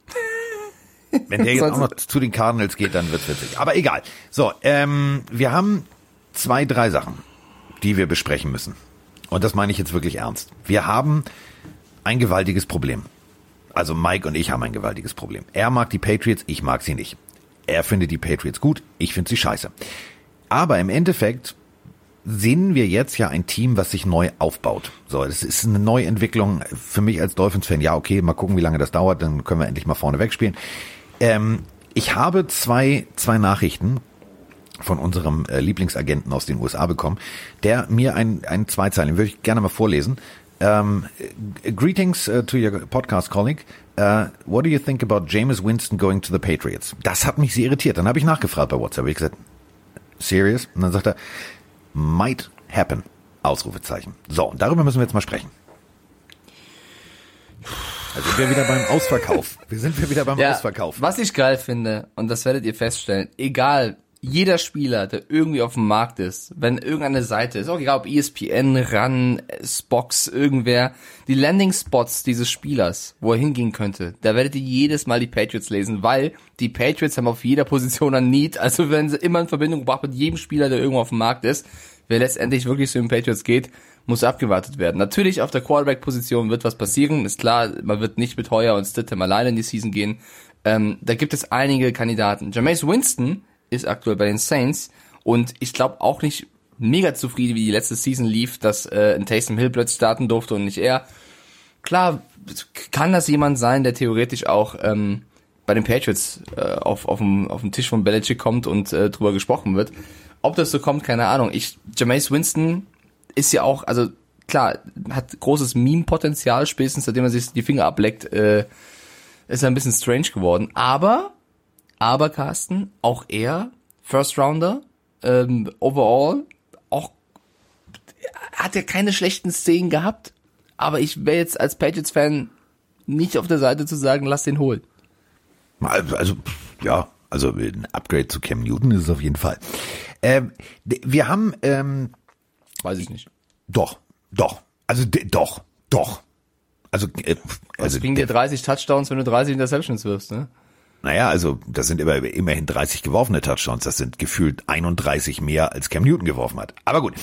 Wenn der jetzt auch noch zu den Cardinals geht, dann wird's witzig. Aber egal. So, ähm, wir haben zwei, drei Sachen, die wir besprechen müssen. Und das meine ich jetzt wirklich ernst. Wir haben ein gewaltiges Problem. Also Mike und ich haben ein gewaltiges Problem. Er mag die Patriots, ich mag sie nicht. Er findet die Patriots gut, ich finde sie scheiße. Aber im Endeffekt sehen wir jetzt ja ein Team, was sich neu aufbaut. So, das ist eine Neuentwicklung für mich als Dolphins-Fan. Ja, okay, mal gucken, wie lange das dauert, dann können wir endlich mal vorne wegspielen. Ähm, ich habe zwei, zwei Nachrichten von unserem äh, Lieblingsagenten aus den USA bekommen, der mir ein, ein Zweizeilen, würde ich gerne mal vorlesen. Um, greetings uh, to your podcast colleague. Uh, what do you think about Jameis Winston going to the Patriots? Das hat mich sehr irritiert. Dann habe ich nachgefragt bei WhatsApp. Ich gesagt, serious? Und dann sagt er, might happen. Ausrufezeichen. So, und darüber müssen wir jetzt mal sprechen. Also sind wir wieder beim Ausverkauf. Wir sind wir wieder beim Ausverkauf. Was ich geil finde, und das werdet ihr feststellen, egal, jeder Spieler, der irgendwie auf dem Markt ist, wenn irgendeine Seite ist, auch egal ob ESPN, RAN, Spox, irgendwer, die Landing-Spots dieses Spielers, wo er hingehen könnte, da werdet ihr jedes Mal die Patriots lesen, weil die Patriots haben auf jeder Position ein Need, also wenn sie immer in Verbindung gebracht mit jedem Spieler, der irgendwo auf dem Markt ist, wer letztendlich wirklich zu den Patriots geht, muss abgewartet werden. Natürlich auf der Quarterback-Position wird was passieren, ist klar, man wird nicht mit Heuer und Stidham alleine in die Season gehen. Ähm, da gibt es einige Kandidaten. Jameis Winston ist aktuell bei den Saints und ich glaube auch nicht mega zufrieden, wie die letzte Season lief, dass äh, ein Taysom Hill plötzlich starten durfte und nicht er. Klar, kann das jemand sein, der theoretisch auch ähm, bei den Patriots äh, auf, auf, dem, auf dem Tisch von Belichick kommt und äh, drüber gesprochen wird. Ob das so kommt, keine Ahnung. Ich, Jameis Winston ist ja auch, also klar, hat großes Meme-Potenzial, spätestens seitdem er sich die Finger ableckt, äh, ist er ein bisschen strange geworden. Aber, aber Carsten, auch er, First Rounder, ähm, overall, auch hat er keine schlechten Szenen gehabt. Aber ich wäre jetzt als Patriots-Fan nicht auf der Seite zu sagen, lass den holen. Also, also, ja, also ein Upgrade zu Cam Newton ist es auf jeden Fall. Ähm, wir haben, ähm, Weiß ich nicht. doch, doch, also doch, doch. Also, äh, also Also bringt dir 30 Touchdowns, wenn du 30 Interceptions wirfst, ne? Naja, also das sind immer, immerhin 30 geworfene Touchdowns. Das sind gefühlt 31 mehr, als Cam Newton geworfen hat. Aber gut,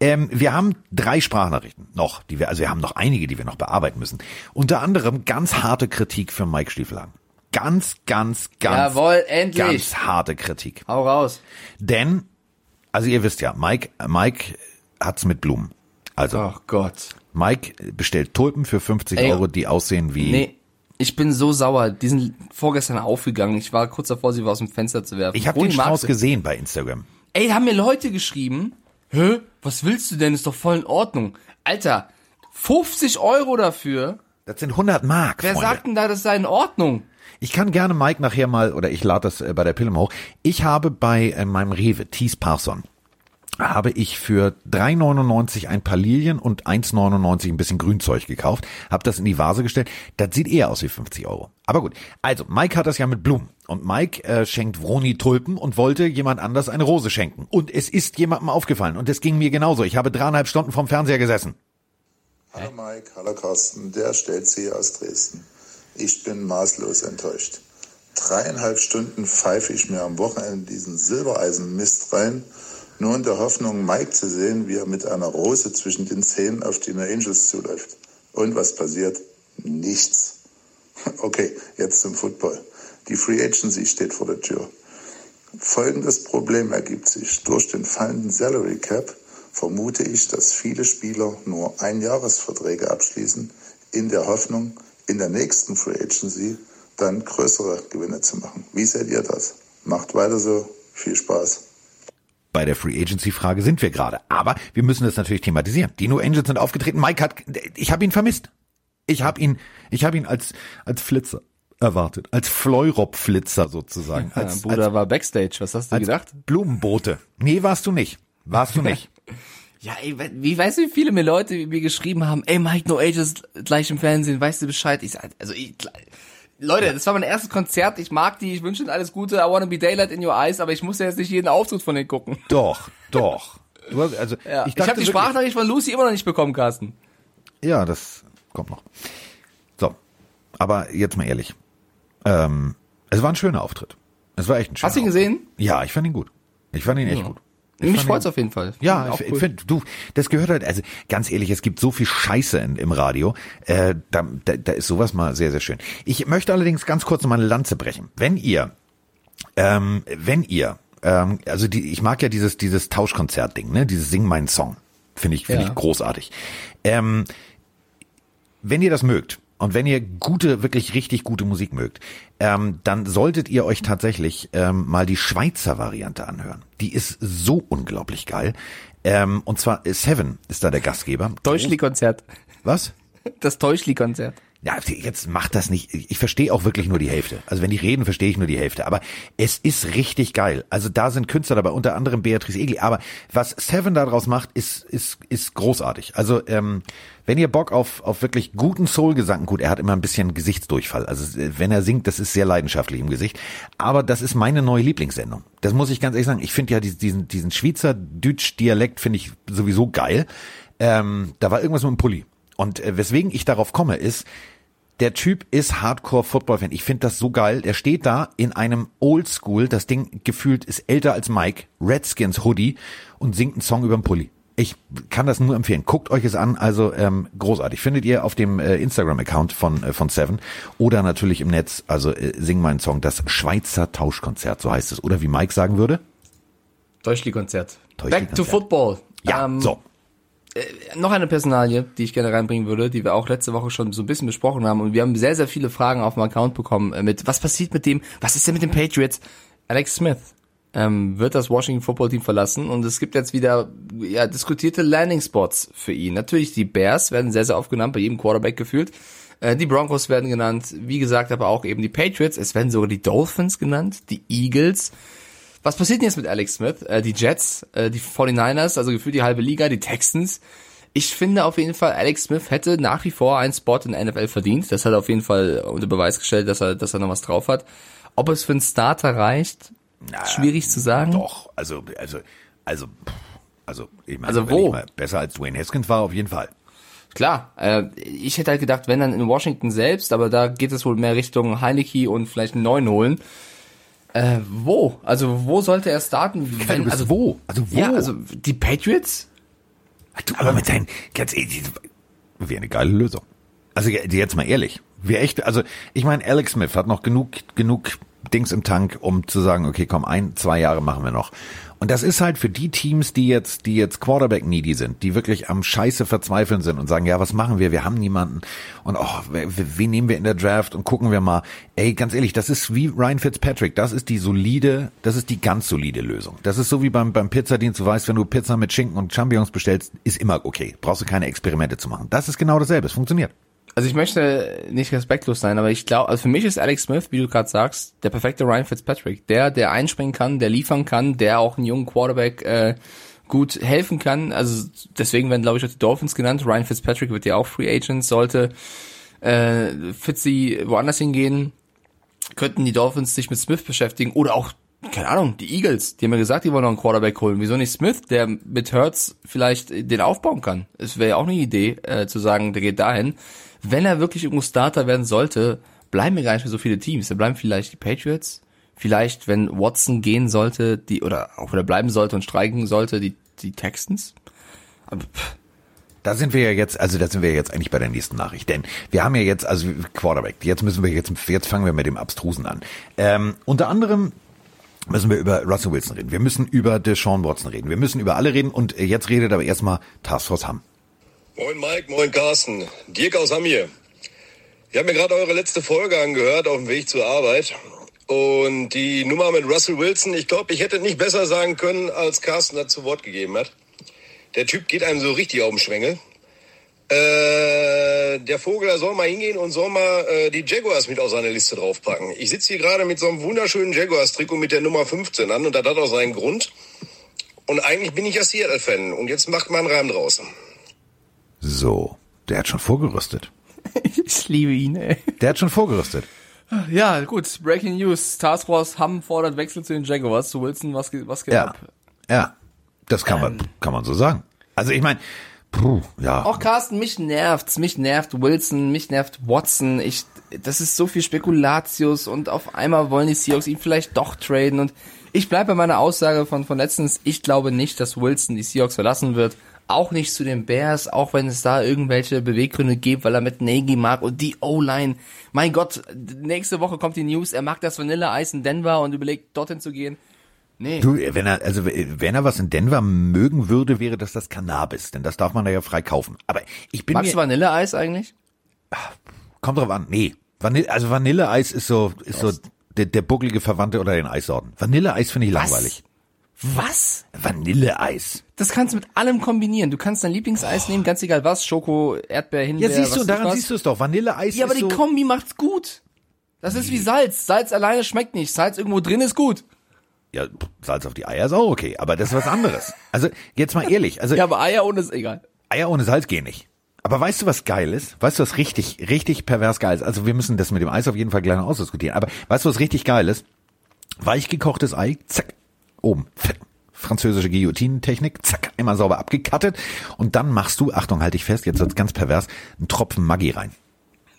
ähm, wir haben drei Sprachnachrichten noch, die wir, also wir haben noch einige, die wir noch bearbeiten müssen. Unter anderem ganz harte Kritik für Mike Stiefelhagen. Ganz, ganz, ganz, Jawohl, endlich. ganz harte Kritik. Hau raus. Denn, also ihr wisst ja, Mike, Mike hat's mit Blumen. Also, Oh Gott. Mike bestellt Tulpen für 50 Ey. Euro, die aussehen wie, Nee, ich bin so sauer. Die sind vorgestern aufgegangen. Ich war kurz davor, sie aus dem Fenster zu werfen. ich habe den Strauß gesehen bei Instagram. Ey, haben mir Leute geschrieben, hä, was willst du denn? Ist doch voll in Ordnung. Alter, 50 Euro dafür? Das sind 100 Mark, Wer Freunde. sagt denn da, das sei in Ordnung? Ich kann gerne Mike nachher mal, oder ich lade das äh, bei der Pille mal hoch. Ich habe bei äh, meinem Rewe, Thies Parson, habe ich für 3,99 ein paar Lilien und 1,99 ein bisschen Grünzeug gekauft, habe das in die Vase gestellt. Das sieht eher aus wie 50 Euro. Aber gut, also Mike hat das ja mit Blumen und Mike äh, schenkt Vroni Tulpen und wollte jemand anders eine Rose schenken. Und es ist jemandem aufgefallen und es ging mir genauso. Ich habe dreieinhalb Stunden vorm Fernseher gesessen. Hallo Mike, hallo Carsten, der stellt sie aus Dresden. Ich bin maßlos enttäuscht. Dreieinhalb Stunden pfeife ich mir am Wochenende diesen Silbereisenmist rein, nur in der Hoffnung, Mike zu sehen, wie er mit einer Rose zwischen den Zähnen auf die New Angels zuläuft. Und was passiert? Nichts. Okay, jetzt zum Football. Die Free Agency steht vor der Tür. Folgendes Problem ergibt sich. Durch den fallenden Salary Cap vermute ich, dass viele Spieler nur Einjahresverträge abschließen, in der Hoffnung, in der nächsten Free Agency dann größere Gewinne zu machen. Wie seht ihr das? Macht weiter so. Viel Spaß. Bei der Free Agency Frage sind wir gerade. Aber wir müssen das natürlich thematisieren. Die New Angels sind aufgetreten. Mike hat, ich habe ihn vermisst. Ich habe ihn, ich habe ihn als als Flitzer erwartet, als Fleurop-Flitzer sozusagen, Ja, als, Bruder war Backstage. Was hast du als, gedacht? als Blumenbote. Nee, warst du nicht. Warst du nicht. Ja, ey, wie weißt du, wie viele mir Leute mir geschrieben haben, ey, Mike No Ages gleich im Fernsehen, weißt du Bescheid? Ich sag, also ich, Leute, das war mein erstes Konzert, ich mag die, ich wünsche ihnen alles Gute, I wanna be daylight in your eyes, aber ich muss ja jetzt nicht jeden Auftritt von denen gucken. Doch, doch. Du hast, also Ja. ich, Ich, habe die Sprachnachricht von Lucy immer noch nicht bekommen, Carsten. Ja, das kommt noch. So, aber jetzt mal ehrlich. Ähm, Es war ein schöner Auftritt. Es war echt ein schöner Hast du ihn Auftritt. gesehen? Ja, ich fand ihn gut. Ich fand ihn echt gut. Ich Mich freut's auf jeden Fall. Ja, ich, cool. ich finde, du, das gehört halt, also ganz ehrlich, es gibt so viel Scheiße in, im Radio, äh, da, da, da ist sowas mal sehr, sehr schön. Ich möchte allerdings ganz kurz noch mal eine Lanze brechen. Wenn ihr, ähm, wenn ihr, ähm, also die, ich mag ja dieses, dieses Tauschkonzert-Ding, ne, dieses Sing meinen Song. Finde ich, finde Ja. ich großartig. Ähm, wenn ihr das mögt und wenn ihr gute, wirklich richtig gute Musik mögt, ähm, dann solltet ihr euch tatsächlich ähm, mal die Schweizer Variante anhören. Die ist so unglaublich geil. Ähm, und zwar Seven ist da der Gastgeber. Täuschli-Konzert. Was? Das Täuschli-Konzert. Ja, jetzt macht das nicht. Ich verstehe auch wirklich nur die Hälfte. Also wenn die reden, verstehe ich nur die Hälfte. Aber es ist richtig geil. Also da sind Künstler dabei, unter anderem Beatrice Egli. Aber was Seven daraus macht, ist ist ist großartig. Also ähm, wenn ihr Bock auf auf wirklich guten Soul-Gesang, gut, er hat immer ein bisschen Gesichtsdurchfall. Also äh, wenn er singt, das ist sehr leidenschaftlich im Gesicht. Aber das ist meine neue Lieblingssendung. Das muss ich ganz ehrlich sagen. Ich finde ja diesen diesen diesen Schweizerdeutsch-Dialekt finde ich sowieso geil. Ähm, da war irgendwas mit dem Pulli. Und äh, weswegen ich darauf komme, ist, der Typ ist Hardcore-Football-Fan. Ich finde das so geil. Der steht da in einem Oldschool, das Ding gefühlt ist älter als Mike, Redskins Hoodie und singt einen Song über den Pulli. Ich kann das nur empfehlen. Guckt euch es an. Also ähm, großartig. Findet ihr auf dem äh, Instagram-Account von äh, von Seven oder natürlich im Netz. Also äh, sing meinen Song, das Schweizer Tauschkonzert, so heißt es. Oder wie Mike sagen würde. Täuschli-Konzert. Back to Football. Ja, Ähm, so. Noch eine Personalie, die ich gerne reinbringen würde, die wir auch letzte Woche schon so ein bisschen besprochen haben. Und wir haben sehr, sehr viele Fragen auf dem Account bekommen äh, mit, was passiert mit dem, was ist denn mit den Patriots? Alex Smith ähm, wird das Washington Football Team verlassen und es gibt jetzt wieder ja, diskutierte Landing Spots für ihn. Natürlich die Bears werden sehr, sehr oft genannt, bei jedem Quarterback gefühlt. Äh, die Broncos werden genannt, wie gesagt, aber auch eben die Patriots. Es werden sogar die Dolphins genannt, die Eagles. Was passiert denn jetzt mit Alex Smith? Äh, die Jets, äh, die 49ers, also gefühlt die halbe Liga, die Texans. Ich finde auf jeden Fall, Alex Smith hätte nach wie vor einen Spot in der NFL verdient. Das hat er auf jeden Fall unter Beweis gestellt, dass er, dass er noch was drauf hat. Ob es für einen Starter reicht, schwierig zu sagen. Doch, also, also, also, also, ich meine, Also wo? Mal, besser als Dwayne Haskins war auf jeden Fall. Klar, äh, ich hätte halt gedacht, wenn dann in Washington selbst, aber da geht es wohl mehr Richtung Heineke und vielleicht einen neuen holen. Äh, wo? Also wo sollte er starten? du bist wo? Also wo? Ja, also die Patriots? Du, aber mit deinen, ganz ehrlich, wäre eine geile Lösung. Also jetzt mal ehrlich, wir echt, also ich meine, Alex Smith hat noch genug, genug Dings im Tank, um zu sagen, okay, komm, ein, zwei Jahre machen wir noch. Und das ist halt für die Teams, die jetzt, die jetzt Quarterback needy sind, die wirklich am Scheiße verzweifeln sind und sagen, ja, was machen wir? Wir haben niemanden. Und oh, wen nehmen wir in der Draft und gucken wir mal. Ey, ganz ehrlich, das ist wie Ryan Fitzpatrick. Das ist die solide, das ist die ganz solide Lösung. Das ist so wie beim, beim Pizzadienst. Du weißt, wenn du Pizza mit Schinken und Champignons bestellst, ist immer okay. Brauchst du keine Experimente zu machen. Das ist genau dasselbe. Es funktioniert. Also ich möchte nicht respektlos sein, aber ich glaube, also für mich ist Alex Smith, wie du gerade sagst, der perfekte Ryan Fitzpatrick. Der, der einspringen kann, der liefern kann, der auch einen jungen Quarterback äh, gut helfen kann. Also deswegen werden, glaube ich, auch die Dolphins genannt. Ryan Fitzpatrick wird ja auch Free Agent, sollte äh, Fitzy woanders hingehen, könnten die Dolphins sich mit Smith beschäftigen oder auch keine Ahnung, die Eagles, die haben ja gesagt, die wollen noch einen Quarterback holen. Wieso nicht Smith, der mit Hurts vielleicht den aufbauen kann? Es wäre ja auch eine Idee, äh, zu sagen, der geht dahin. Wenn er wirklich irgendwo Starter werden sollte, bleiben mir gar nicht mehr so viele Teams. Da bleiben vielleicht die Patriots, vielleicht, wenn Watson gehen sollte, die, oder auch wenn er bleiben sollte und streiken sollte, die, die Texans. Aber, pff, Da sind wir ja jetzt, also da sind wir jetzt eigentlich bei der nächsten Nachricht, denn wir haben ja jetzt, also Quarterback, jetzt müssen wir jetzt, jetzt fangen wir mit dem Abstrusen an. Ähm, unter anderem müssen wir über Russell Wilson reden, wir müssen über Deshaun Watson reden, wir müssen über alle reden und jetzt redet aber erstmal Taskforce Hamm. Moin Mike, moin Carsten. Dirk aus Hamm hier. Ich habe mir gerade eure letzte Folge angehört auf dem Weg zur Arbeit. Und die Nummer mit Russell Wilson, ich glaube, ich hätte nicht besser sagen können, als Carsten das zu Wort gegeben hat. Der Typ geht einem so richtig auf den Schwengel. Äh, der Vogel, der soll mal hingehen und soll mal äh, die Jaguars mit auf seine Liste draufpacken. Ich sitze hier gerade mit so einem wunderschönen Jaguars-Trikot mit der Nummer 15 an und das hat auch seinen Grund. Und eigentlich bin ich ja Seattle-Fan und jetzt macht man einen Reim draußen. So, der hat schon vorgerüstet. ich liebe ihn, ey. Der hat schon vorgerüstet. Ja, gut. Breaking News. Task Force Hamm fordert Wechsel zu den Jaguars. Zu Wilson, was, geht- was geht Ja, ab? ja, das kann man, kann man so sagen. Also ich meine, Puh, ja. Auch Carsten, mich nervt's, mich nervt Wilson, mich nervt Watson. Ich, das ist so viel Spekulatius und auf einmal wollen die Seahawks ihn vielleicht doch traden und ich bleibe bei meiner Aussage von, von letztens. Ich glaube nicht, dass Wilson die Seahawks verlassen wird. Auch nicht zu den Bears, auch wenn es da irgendwelche Beweggründe gibt, weil er mit Nagy mag und die O-Line. Mein Gott, nächste Woche kommt die News, er mag das Vanille-Eis in Denver und überlegt, dorthin zu gehen. Nee. Du, wenn er, also wenn er was in Denver mögen würde, wäre das das Cannabis, denn das darf man da ja frei kaufen. Aber ich bin Magst du Vanilleeis eigentlich? kommt drauf an, nee. Vanille, also Vanilleeis ist so, ist so der, der bucklige Verwandte unter den Eissorten. Vanilleeis finde ich langweilig. Was? Vanilleeis. Das kannst du mit allem kombinieren. Du kannst dein Lieblingseis nehmen, ganz egal was, Schoko, Erdbeer, Himbeer, Ja, siehst was du, daran was. siehst du es doch. Vanilleeis Ja, aber die so, Kombi macht's gut. Das ist wie Salz. Salz alleine schmeckt nicht. Salz irgendwo drin ist gut. Ja, Salz auf die Eier ist auch okay, aber das ist was anderes. Also, jetzt mal ehrlich, also Ja, aber Eier ohne ist egal. Eier ohne Salz gehen nicht. Aber weißt du, was geil ist? Weißt du, was richtig, richtig pervers geil ist? Also wir müssen das mit dem Eis auf jeden Fall gleich noch ausdiskutieren. Aber weißt du, was richtig geil ist? Weich gekochtes Ei, zack, oben, fett. Französische Guillotinentechnik, zack, immer sauber abgekattet. Und dann machst du, Achtung, halte ich fest, jetzt wird's ganz pervers, einen Tropfen Maggi rein.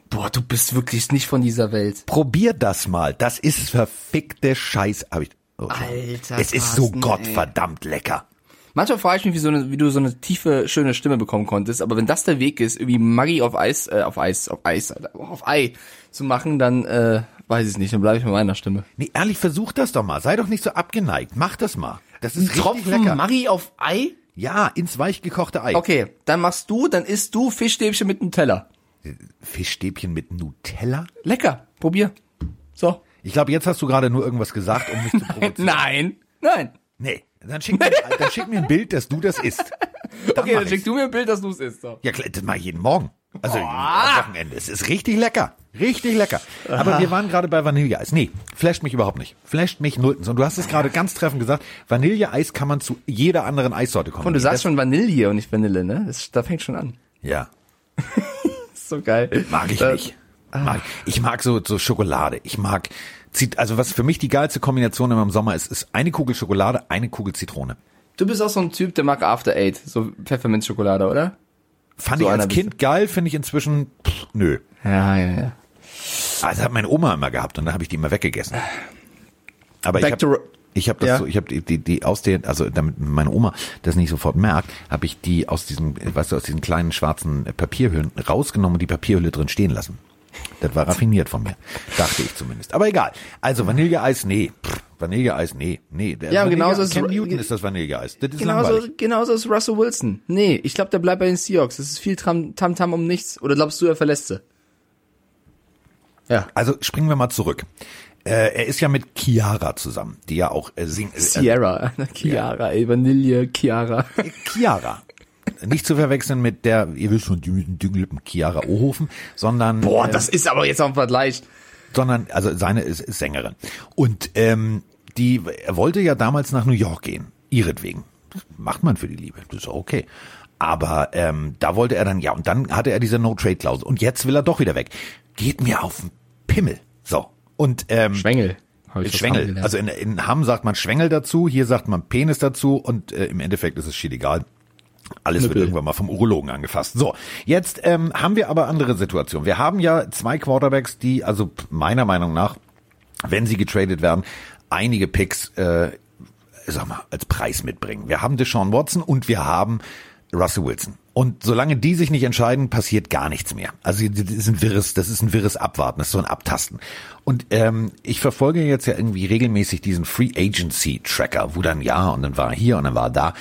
Boah, du bist wirklich nicht von dieser Welt. Probier das mal. Das ist verfickte Scheiß. Hab ich, oh, Alter, Es ist so gottverdammt lecker. Manchmal frage ich mich, wie, so eine, wie du so eine tiefe, schöne Stimme bekommen konntest. Aber wenn das der Weg ist, irgendwie Maggi auf Eis, äh, auf Eis, auf Eis, Alter, auf Ei zu machen, dann äh, weiß ich nicht. Dann bleibe ich mit meiner Stimme. Nee, ehrlich, versuch das doch mal. Sei doch nicht so abgeneigt. Mach das mal. Das ist Ein richtig Tropfen lecker. Maggi auf Ei? Ja, ins weich gekochte Ei. Okay, dann machst du, dann isst du Fischstäbchen mit Nutella. Fischstäbchen mit Nutella? Lecker, probier. So. Ich glaube, jetzt hast du gerade nur irgendwas gesagt, um mich zu provozieren. Nein, nein. Nee, dann schick, mir, dann schick mir ein Bild, dass du das isst. Dann Okay, dann schick du mir ein Bild, dass du es isst. So. Ja, klar, das mach ich jeden Morgen. Also am Wochenende. Es ist richtig lecker. Richtig lecker. Aber wir waren gerade bei Vanilleeis. Nee, flasht mich überhaupt nicht. Flasht mich nulltens. Und du hast es gerade ganz treffend gesagt, Vanilleeis kann man zu jeder anderen Eissorte kommen. Und du sagst schon Vanille und nicht Vanille, ne? Das, da fängt schon an. Ja, so geil. mag ich Äh, nicht. Mag, ich mag so, so Schokolade. Ich mag, also was für mich die geilste Kombination immer im Sommer ist, ist eine Kugel Schokolade, eine Kugel Zitrone. Du bist auch so ein Typ, der mag After Eight, so Pfefferminzschokolade, oder? Fand So ich als Kind geil, finde ich inzwischen, pff, nö. Ja, ja, ja. Also hat meine Oma immer gehabt und dann habe ich die immer weggegessen. Aber Back ich habe ich habe das Ja. so, ich habe die, die die aus der also damit meine Oma das nicht sofort merkt, habe ich die aus diesem weißt du aus diesen kleinen schwarzen Papierhüllen rausgenommen und die Papierhülle drin stehen lassen. Das war raffiniert von mir, dachte ich zumindest. Aber egal. Also Vanilleeis, nee. Pff, Vanilleeis, nee, nee. Der Ja, genauso ist- Cam Newton ist das Vanilleeis. Das ist Genauso, langweilig. genauso ist Russell Wilson. Nee, ich glaube, der bleibt bei den Seahawks. Das ist viel Tam- Tamtam um nichts. Oder glaubst du, er verlässt sie? Ja. Also springen wir mal zurück. Äh, er ist ja mit Chiara zusammen, die ja auch äh, singt. Äh, Sierra, Chiara, ey, Vanille, Chiara. Chiara. Nicht zu verwechseln mit der, ihr wisst schon, Dünglippen Chiara Ohofen, sondern, Boah, äh, das ist aber jetzt auch ein Vergleich. sondern, also seine ist, ist Sängerin. Und ähm, die, er wollte ja damals nach New York gehen, ihretwegen. Das macht man für die Liebe, das ist auch okay. Aber ähm, da wollte er dann, ja, und dann hatte er diese No-Trade-Klausel. Und jetzt will er doch wieder weg. Geht mir auf den Pimmel. So. Und ähm, Schwengel. Ich Schwengel. Also in, in Hamm sagt man Schwengel dazu, hier sagt man Penis dazu und äh, im Endeffekt ist es schied egal. Alles wird Nippel. irgendwann mal vom Urologen angefasst. So, jetzt ähm, haben wir aber andere Situationen. Wir haben ja zwei Quarterbacks, die also meiner Meinung nach, wenn sie getradet werden, einige Picks, äh, sag mal, als Preis mitbringen. Wir haben Deshaun Watson und wir haben Russell Wilson. Und solange die sich nicht entscheiden, passiert gar nichts mehr. Also das ist ein wirres, das ist ein wirres Abwarten, das ist so ein Abtasten. Und ähm, ich verfolge jetzt ja irgendwie regelmäßig diesen Free Agency Tracker, wo dann ja und dann war er hier und dann war er da.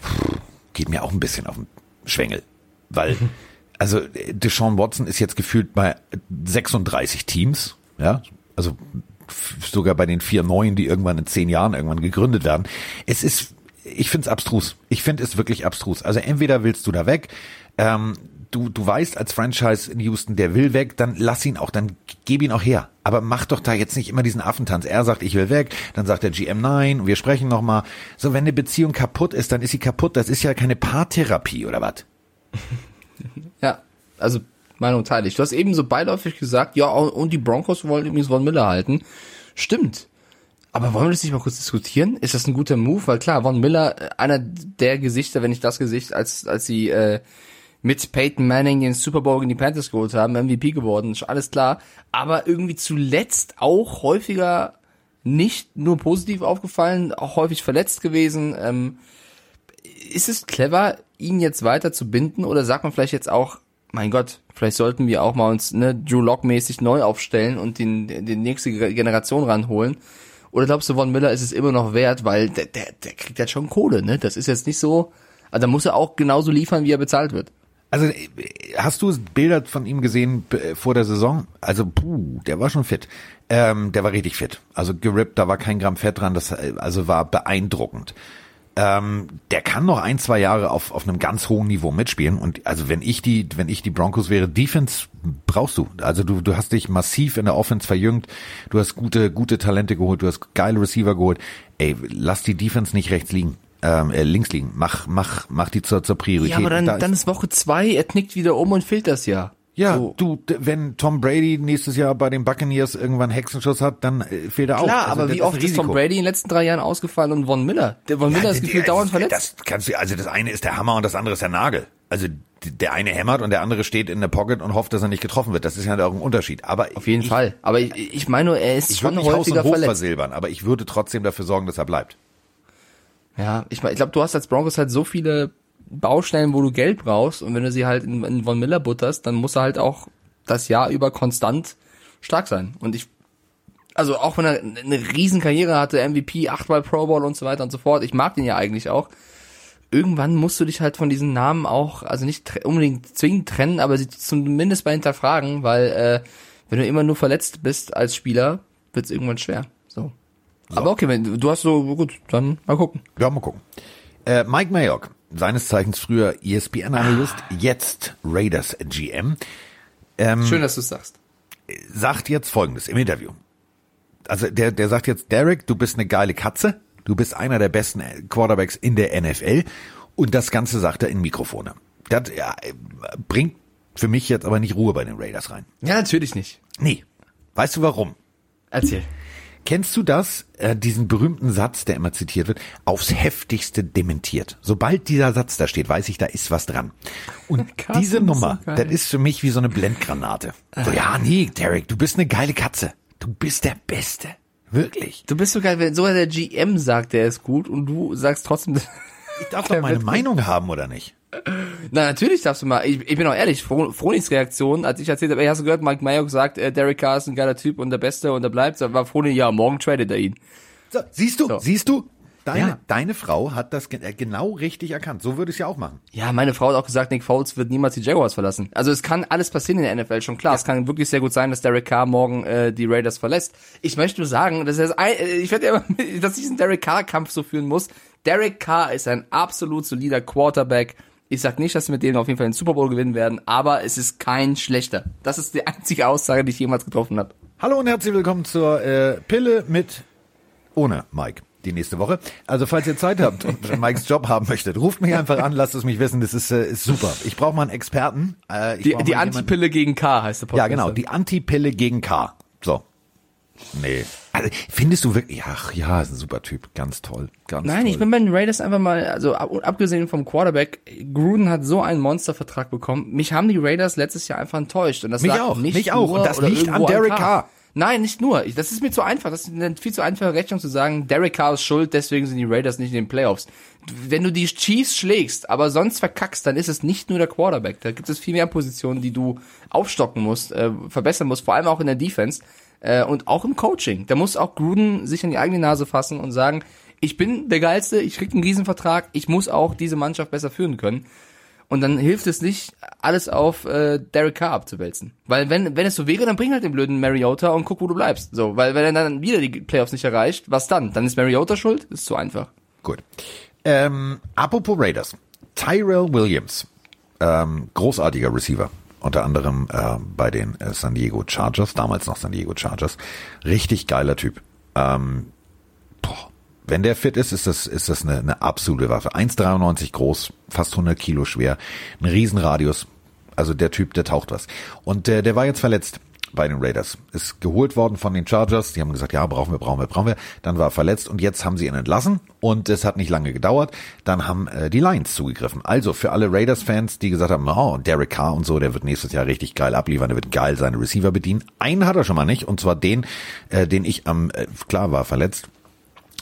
Puh, geht mir auch ein bisschen auf den Schwengel, weil also Deshaun Watson ist jetzt gefühlt bei 36 Teams, ja, also sogar bei den vier neuen, die irgendwann in zehn Jahren irgendwann gegründet werden. Es ist, ich finde es abstrus. Ich finde es wirklich abstrus. Also entweder willst du da weg, ähm, du, du weißt als Franchise in Houston, der will weg, dann lass ihn auch, dann gib ihn auch her. Aber mach doch da jetzt nicht immer diesen Affentanz. Er sagt, ich will weg, dann sagt der GM nein, wir sprechen nochmal. So, wenn eine Beziehung kaputt ist, dann ist sie kaputt. Das ist ja keine Paartherapie oder was? Ja, also Meinung teile ich. Du hast eben so beiläufig gesagt, ja, und die Broncos wollen übrigens Von Miller halten. Stimmt. Aber wollen wir das nicht mal kurz diskutieren? Ist das ein guter Move? Weil klar, Von Miller, äh, einer der Gesichter, wenn nicht das Gesicht, als, als sie äh, mit Peyton Manning den Super Bowl in die Panthers geholt haben, MVP geworden, ist alles klar. Aber irgendwie zuletzt auch häufiger nicht nur positiv aufgefallen, auch häufig verletzt gewesen. Ähm, ist es clever, ihn jetzt weiter zu binden oder sagt man vielleicht jetzt auch, mein Gott, vielleicht sollten wir auch mal uns ne, Drew Lock mäßig neu aufstellen und den, den nächste Generation ranholen? Oder glaubst du, Von Miller ist es immer noch wert, weil der, der, der kriegt ja schon Kohle, ne? Das ist jetzt nicht so, also da muss er auch genauso liefern, wie er bezahlt wird. Also äh, hast du Bilder von ihm gesehen äh, vor der Saison? Also puh, der war schon fit. Ähm, der war richtig fit. Also gerippt, da war kein Gramm Fett dran. Das äh, also war beeindruckend. Ähm, der kann noch ein, zwei Jahre auf, auf einem ganz hohen Niveau mitspielen. Und also wenn ich die, wenn ich die Broncos wäre, Defense brauchst du. Also du, du hast dich massiv in der Offense verjüngt. Du hast gute, gute Talente geholt. Du hast geile Receiver geholt. Ey, lass die Defense nicht rechts liegen. Ähm, äh, links liegen. Mach, mach, mach die zur, zur Priorität. Ja, aber dann, Da dann ist Woche zwei, er knickt wieder um und fehlt das ja. ja, So. du, wenn Tom Brady nächstes Jahr bei den Buccaneers irgendwann Hexenschuss hat, dann äh, fehlt er auch. Klar, Also aber wie oft ist Tom. Brady in den letzten drei Jahren ausgefallen und Von Miller? Der Von Miller ist gefühlt dauernd verletzt. Das kannst du, also das eine ist der Hammer und das andere ist der Nagel. Also der eine hämmert und der andere steht in der Pocket und hofft, dass er nicht getroffen wird. Das ist ja auch ein Unterschied. Aber Auf jeden ich, Fall. Aber ich, ich meine nur, er ist Ich schon nicht Haus häufiger und Hof verletzt. versilbern, aber ich würde trotzdem dafür sorgen, dass er bleibt. Ja, ich, mein, ich glaube, du hast als Broncos halt so viele Baustellen, wo du Geld brauchst und wenn du sie halt in, in Von Miller butterst, dann muss er halt auch das Jahr über konstant stark sein. Und ich, also auch wenn er eine riesen Karriere hatte, MVP, achtmal Pro Bowl und so weiter und so fort, ich mag den ja eigentlich auch. Irgendwann musst du dich halt von diesen Namen auch, also nicht unbedingt zwingend trennen, aber sie zumindest mal hinterfragen, weil äh, wenn du immer nur verletzt bist als Spieler, wird es irgendwann schwer. So. Aber okay, wenn du- hast so, gut, dann mal gucken. Ja, mal gucken. Äh, Mike Mayock, seines Zeichens früher ESPN-Analyst, jetzt Raiders GM, Schön, dass du es sagst. sagt jetzt Folgendes im Interview. Also der, der sagt jetzt, Derek, du bist eine geile Katze, du bist einer der besten Quarterbacks in der NFL und das Ganze sagt er in Mikrofone. Das ja, bringt für mich jetzt aber nicht Ruhe bei den Raiders rein. Ja, natürlich nicht. Nee. Weißt du warum? Erzähl. Kennst du das, äh, diesen berühmten Satz, der immer zitiert wird, aufs heftigste dementiert? Sobald dieser Satz da steht, weiß ich, da ist was dran. Und Carsten, diese Nummer, so das ist für mich wie so eine Blendgranate. So, ja, nee, Derek, du bist eine geile Katze. Du bist der Beste. Wirklich. Du bist so geil, wenn sogar der GM sagt, der ist gut und du sagst trotzdem. Ich darf doch meine Meinung haben, oder nicht? Na, natürlich darfst du mal. Ich, ich bin auch ehrlich, Fro- Fronis Reaktion, als ich erzählt habe, ey, hast du gehört, Mike Mayock sagt, äh, Derek Carr ist ein geiler Typ und der Beste und der bleibt, da war Froni, ja, morgen tradet er ihn. So, siehst du, So. siehst du? Deine, Ja. deine Frau hat das äh, genau richtig erkannt. So würde ich es ja auch machen. Ja, meine Frau hat auch gesagt, Nick Foles wird niemals die Jaguars verlassen. Also es kann alles passieren in der NFL, schon klar. Es kann wirklich sehr gut sein, dass Derek Carr morgen äh, die Raiders verlässt. Ich möchte nur sagen, dass er das ein, äh, ich werde ja immer, dass ich diesen Derek Carr Kampf so führen muss. Derek Carr ist ein absolut solider Quarterback. Ich sag nicht, dass sie mit denen auf jeden Fall den Super Bowl gewinnen werden, aber es ist kein schlechter. Das ist die einzige Aussage, die ich jemals getroffen habe. Hallo und herzlich willkommen zur äh, Pille mit ohne Mike. Die nächste Woche. Also falls ihr Zeit habt und Mikes Job haben möchtet, ruft mich einfach an, lasst es mich wissen. Das ist, äh, ist super. Ich brauche mal einen Experten. Äh, ich Die, die Antipille gegen Carr heißt der Ja, Podcast. genau. Die Antipille gegen K. So. Nee. Also, findest du wirklich, ach ja, ist ein super Typ. Ganz toll. Ganz Nein, toll. ich bin bei den Raiders einfach mal, also ab, abgesehen vom Quarterback, Gruden hat so einen Monstervertrag bekommen. Mich haben die Raiders letztes Jahr einfach enttäuscht. Und das Mich auch, nicht mich auch. Und das liegt an Derek Carr. Nein, nicht nur. Das ist mir zu einfach. Das ist eine viel zu einfache Rechnung zu sagen, Derek Carr ist schuld, deswegen sind die Raiders nicht in den Playoffs. Wenn du die Chiefs schlägst, aber sonst verkackst, dann ist es nicht nur der Quarterback. Da gibt es viel mehr Positionen, die du aufstocken musst, äh, verbessern musst, vor allem auch in der Defense äh, und auch im Coaching. Da muss auch Gruden sich an die eigene Nase fassen und sagen, ich bin der Geilste, ich krieg einen Riesenvertrag, ich muss auch diese Mannschaft besser führen können. Und dann hilft es nicht, alles auf äh, Derek Carr abzuwälzen. Weil wenn, wenn es so wäre, dann bring halt den blöden Mariota und guck, wo du bleibst. So, weil wenn er dann wieder die Playoffs nicht erreicht, was dann? Dann ist Mariota schuld? Ist zu einfach. Gut. Ähm, apropos Raiders. Tyrell Williams. Ähm, großartiger Receiver. Unter anderem äh, bei den äh, San Diego Chargers, damals noch San Diego Chargers. Richtig geiler Typ. Ähm, boah, wenn der fit ist, ist das, ist das eine, eine absolute Waffe. 1,93 groß, fast 100 Kilo schwer, ein Riesenradius. Also der Typ, der taucht was. Und äh, der war jetzt verletzt. Bei den Raiders. Ist geholt worden von den Chargers. Die haben gesagt, ja, brauchen wir, brauchen wir, brauchen wir. Dann war er verletzt und jetzt haben sie ihn entlassen und es hat nicht lange gedauert. Dann haben äh, die Lions zugegriffen. Also für alle Raiders-Fans, die gesagt haben, oh, Derek Carr und so, der wird nächstes Jahr richtig geil abliefern, der wird geil seine Receiver bedienen. Einen hat er schon mal nicht und zwar den, äh, den ich am, äh, klar war verletzt,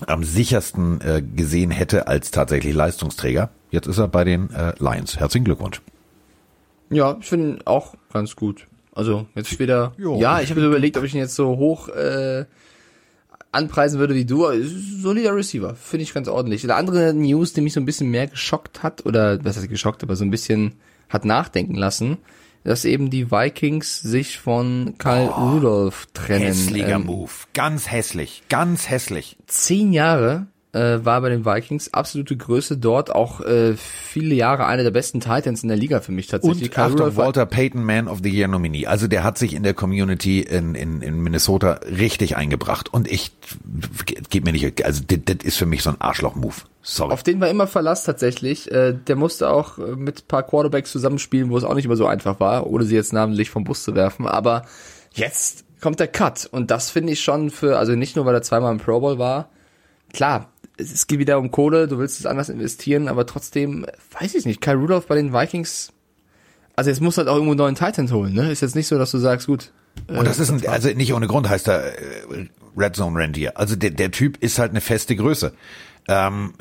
am sichersten äh, gesehen hätte als tatsächlich Leistungsträger. Jetzt ist er bei den äh, Lions. Herzlichen Glückwunsch. Ja, ich finde auch ganz gut. Also jetzt wieder. Jo. Ja, ich habe so überlegt, ob ich ihn jetzt so hoch äh, anpreisen würde wie du. Solider Receiver, finde ich ganz ordentlich. Eine andere News, die mich so ein bisschen mehr geschockt hat, oder was heißt geschockt, aber so ein bisschen hat nachdenken lassen, dass eben die Vikings sich von Kyle Rudolph trennen. Hässlicher Ähm, Move. Ganz hässlich. Ganz hässlich. zehn Jahre äh, war bei den Vikings absolute Größe dort, auch äh, viele Jahre einer der besten Titans in der Liga für mich tatsächlich. Und Achtung, Walter Payton, Man of the Year Nominee. Also der hat sich in der Community in, in, in Minnesota richtig eingebracht. Und ich, geht mir nicht, also das, das ist für mich so ein Arschloch-Move. Sorry. Auf den war immer Verlass tatsächlich. Äh, der musste auch äh, mit ein paar Quarterbacks zusammenspielen, wo es auch nicht immer so einfach war, ohne sie jetzt namentlich vom Bus zu werfen. Aber jetzt kommt der Cut. Und das finde ich schon für, also nicht nur, weil er zweimal im Pro Bowl war. Klar, es, geht wieder um Kohle, du willst es anders investieren, aber trotzdem, äh, weiß ich nicht, Kyle Rudolph bei den Vikings, also jetzt muss halt auch irgendwo einen neuen Titan holen, ne? Ist jetzt nicht so, dass du sagst, gut. äh, Und das ist ein, also nicht ohne Grund heißt er äh, Red Zone Rentier. Also der, der Typ ist halt eine feste Größe. Ähm,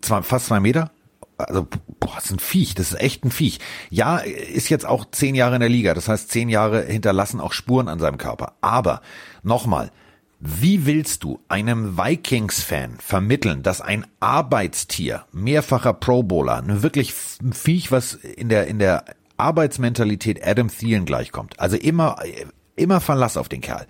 zwar fast zwei Meter. Also, boah, das ist ein Viech, das ist echt ein Viech. Ja, ist jetzt auch zehn Jahre in der Liga, das heißt, zehn Jahre hinterlassen auch Spuren an seinem Körper. Aber, nochmal, wie willst du einem Vikings-Fan vermitteln, dass ein Arbeitstier, mehrfacher Pro Bowler, ein wirklich ein Viech, was in der, in der Arbeitsmentalität Adam Thielen gleichkommt, also immer, immer Verlass auf den Kerl,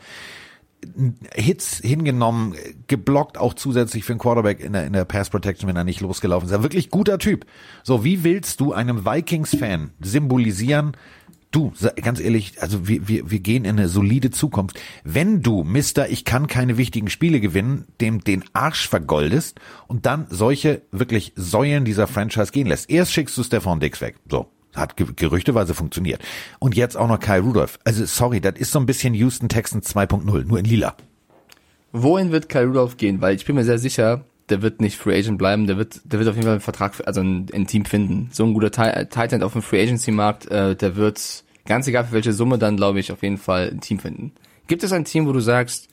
Hits hingenommen, geblockt auch zusätzlich für einen Quarterback in der, in der Pass Protection, wenn er nicht losgelaufen ist. Ein wirklich guter Typ. So, wie willst du einem Vikings-Fan symbolisieren, du, ganz ehrlich, also wir, wir, wir gehen in eine solide Zukunft. Wenn du, Mister, ich kann keine wichtigen Spiele gewinnen, dem den Arsch vergoldest und dann solche wirklich Säulen dieser Franchise gehen lässt. Erst schickst du Stefan Dix weg. So. Hat ge gerüchteweise funktioniert. Und jetzt auch noch Kyle Rudolph. Also sorry, das ist so ein bisschen Houston Texans 2.0, nur in lila. Wohin wird Kyle Rudolph gehen? Weil ich bin mir sehr sicher, der wird nicht Free Agent bleiben, der wird, der wird auf jeden Fall einen Vertrag, also ein, ein Team finden. So ein guter Ti- Titan auf dem Free Agency Markt, äh, der wird, ganz egal für welche Summe, dann glaube ich auf jeden Fall ein Team finden. Gibt es ein Team, wo du sagst,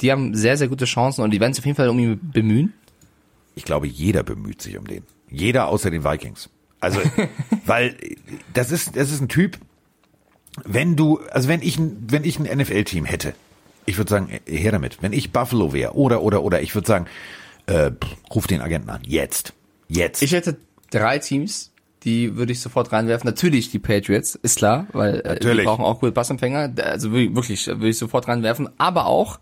die haben sehr, sehr gute Chancen und die werden sich auf jeden Fall um ihn bemühen? Ich glaube, jeder bemüht sich um den. Jeder außer den Vikings. Also, weil das ist, das ist ein Typ, wenn du, also wenn ich wenn ich ein NFL-Team hätte, ich würde sagen, her damit. Wenn ich Buffalo wäre, oder, oder, oder, ich würde sagen, äh, pff, ruf den Agenten an. Jetzt. Jetzt. Ich hätte drei Teams, die würde ich sofort reinwerfen. Natürlich die Patriots, ist klar, weil äh, die brauchen auch gute Passempfänger. Also wirklich, wirklich, würde ich sofort reinwerfen. Aber auch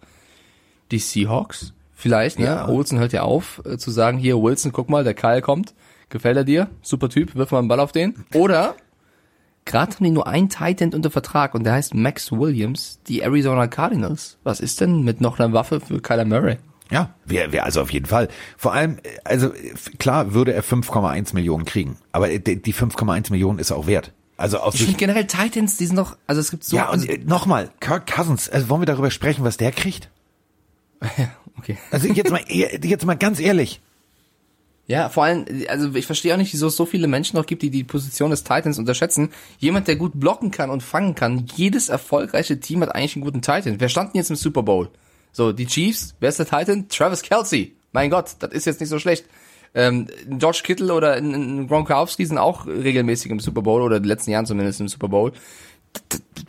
die Seahawks, vielleicht. Ne? Ja. Wilson hört ja auf, äh, zu sagen, hier Wilson, guck mal, der Kyle kommt. Gefällt er dir? Super Typ, wirf mal einen Ball auf den. Oder gerade haben die nur einen Titan unter Vertrag und der heißt Max Williams, die Arizona Cardinals. Was ist denn mit noch einer Waffe für Kyler Murray? Ja, wäre wär also auf jeden Fall. Vor allem, äh, also klar würde er 5,1 Millionen kriegen, aber äh, die die 5,1 Millionen ist auch wert. Also aus Ich finde generell Titans, die sind noch, also es gibt so, ja, also, und äh, nochmal, Kirk Cousins, also wollen wir darüber sprechen, was der kriegt? okay. Also jetzt mal, jetzt mal ganz ehrlich. Ja, vor allem, also ich verstehe auch nicht, wieso es so viele Menschen noch gibt, die die Position des Titans unterschätzen. Jemand, der gut blocken kann und fangen kann. Jedes erfolgreiche Team hat eigentlich einen guten Titan. Wer stand denn jetzt im Super Bowl? So, die Chiefs, der Titan? Travis Kelsey. Mein Gott, das ist jetzt nicht so schlecht. Ähm, George Kittle oder ein- ein Gronkowski sind auch regelmäßig im Super Bowl oder in den letzten Jahren zumindest im Super Bowl.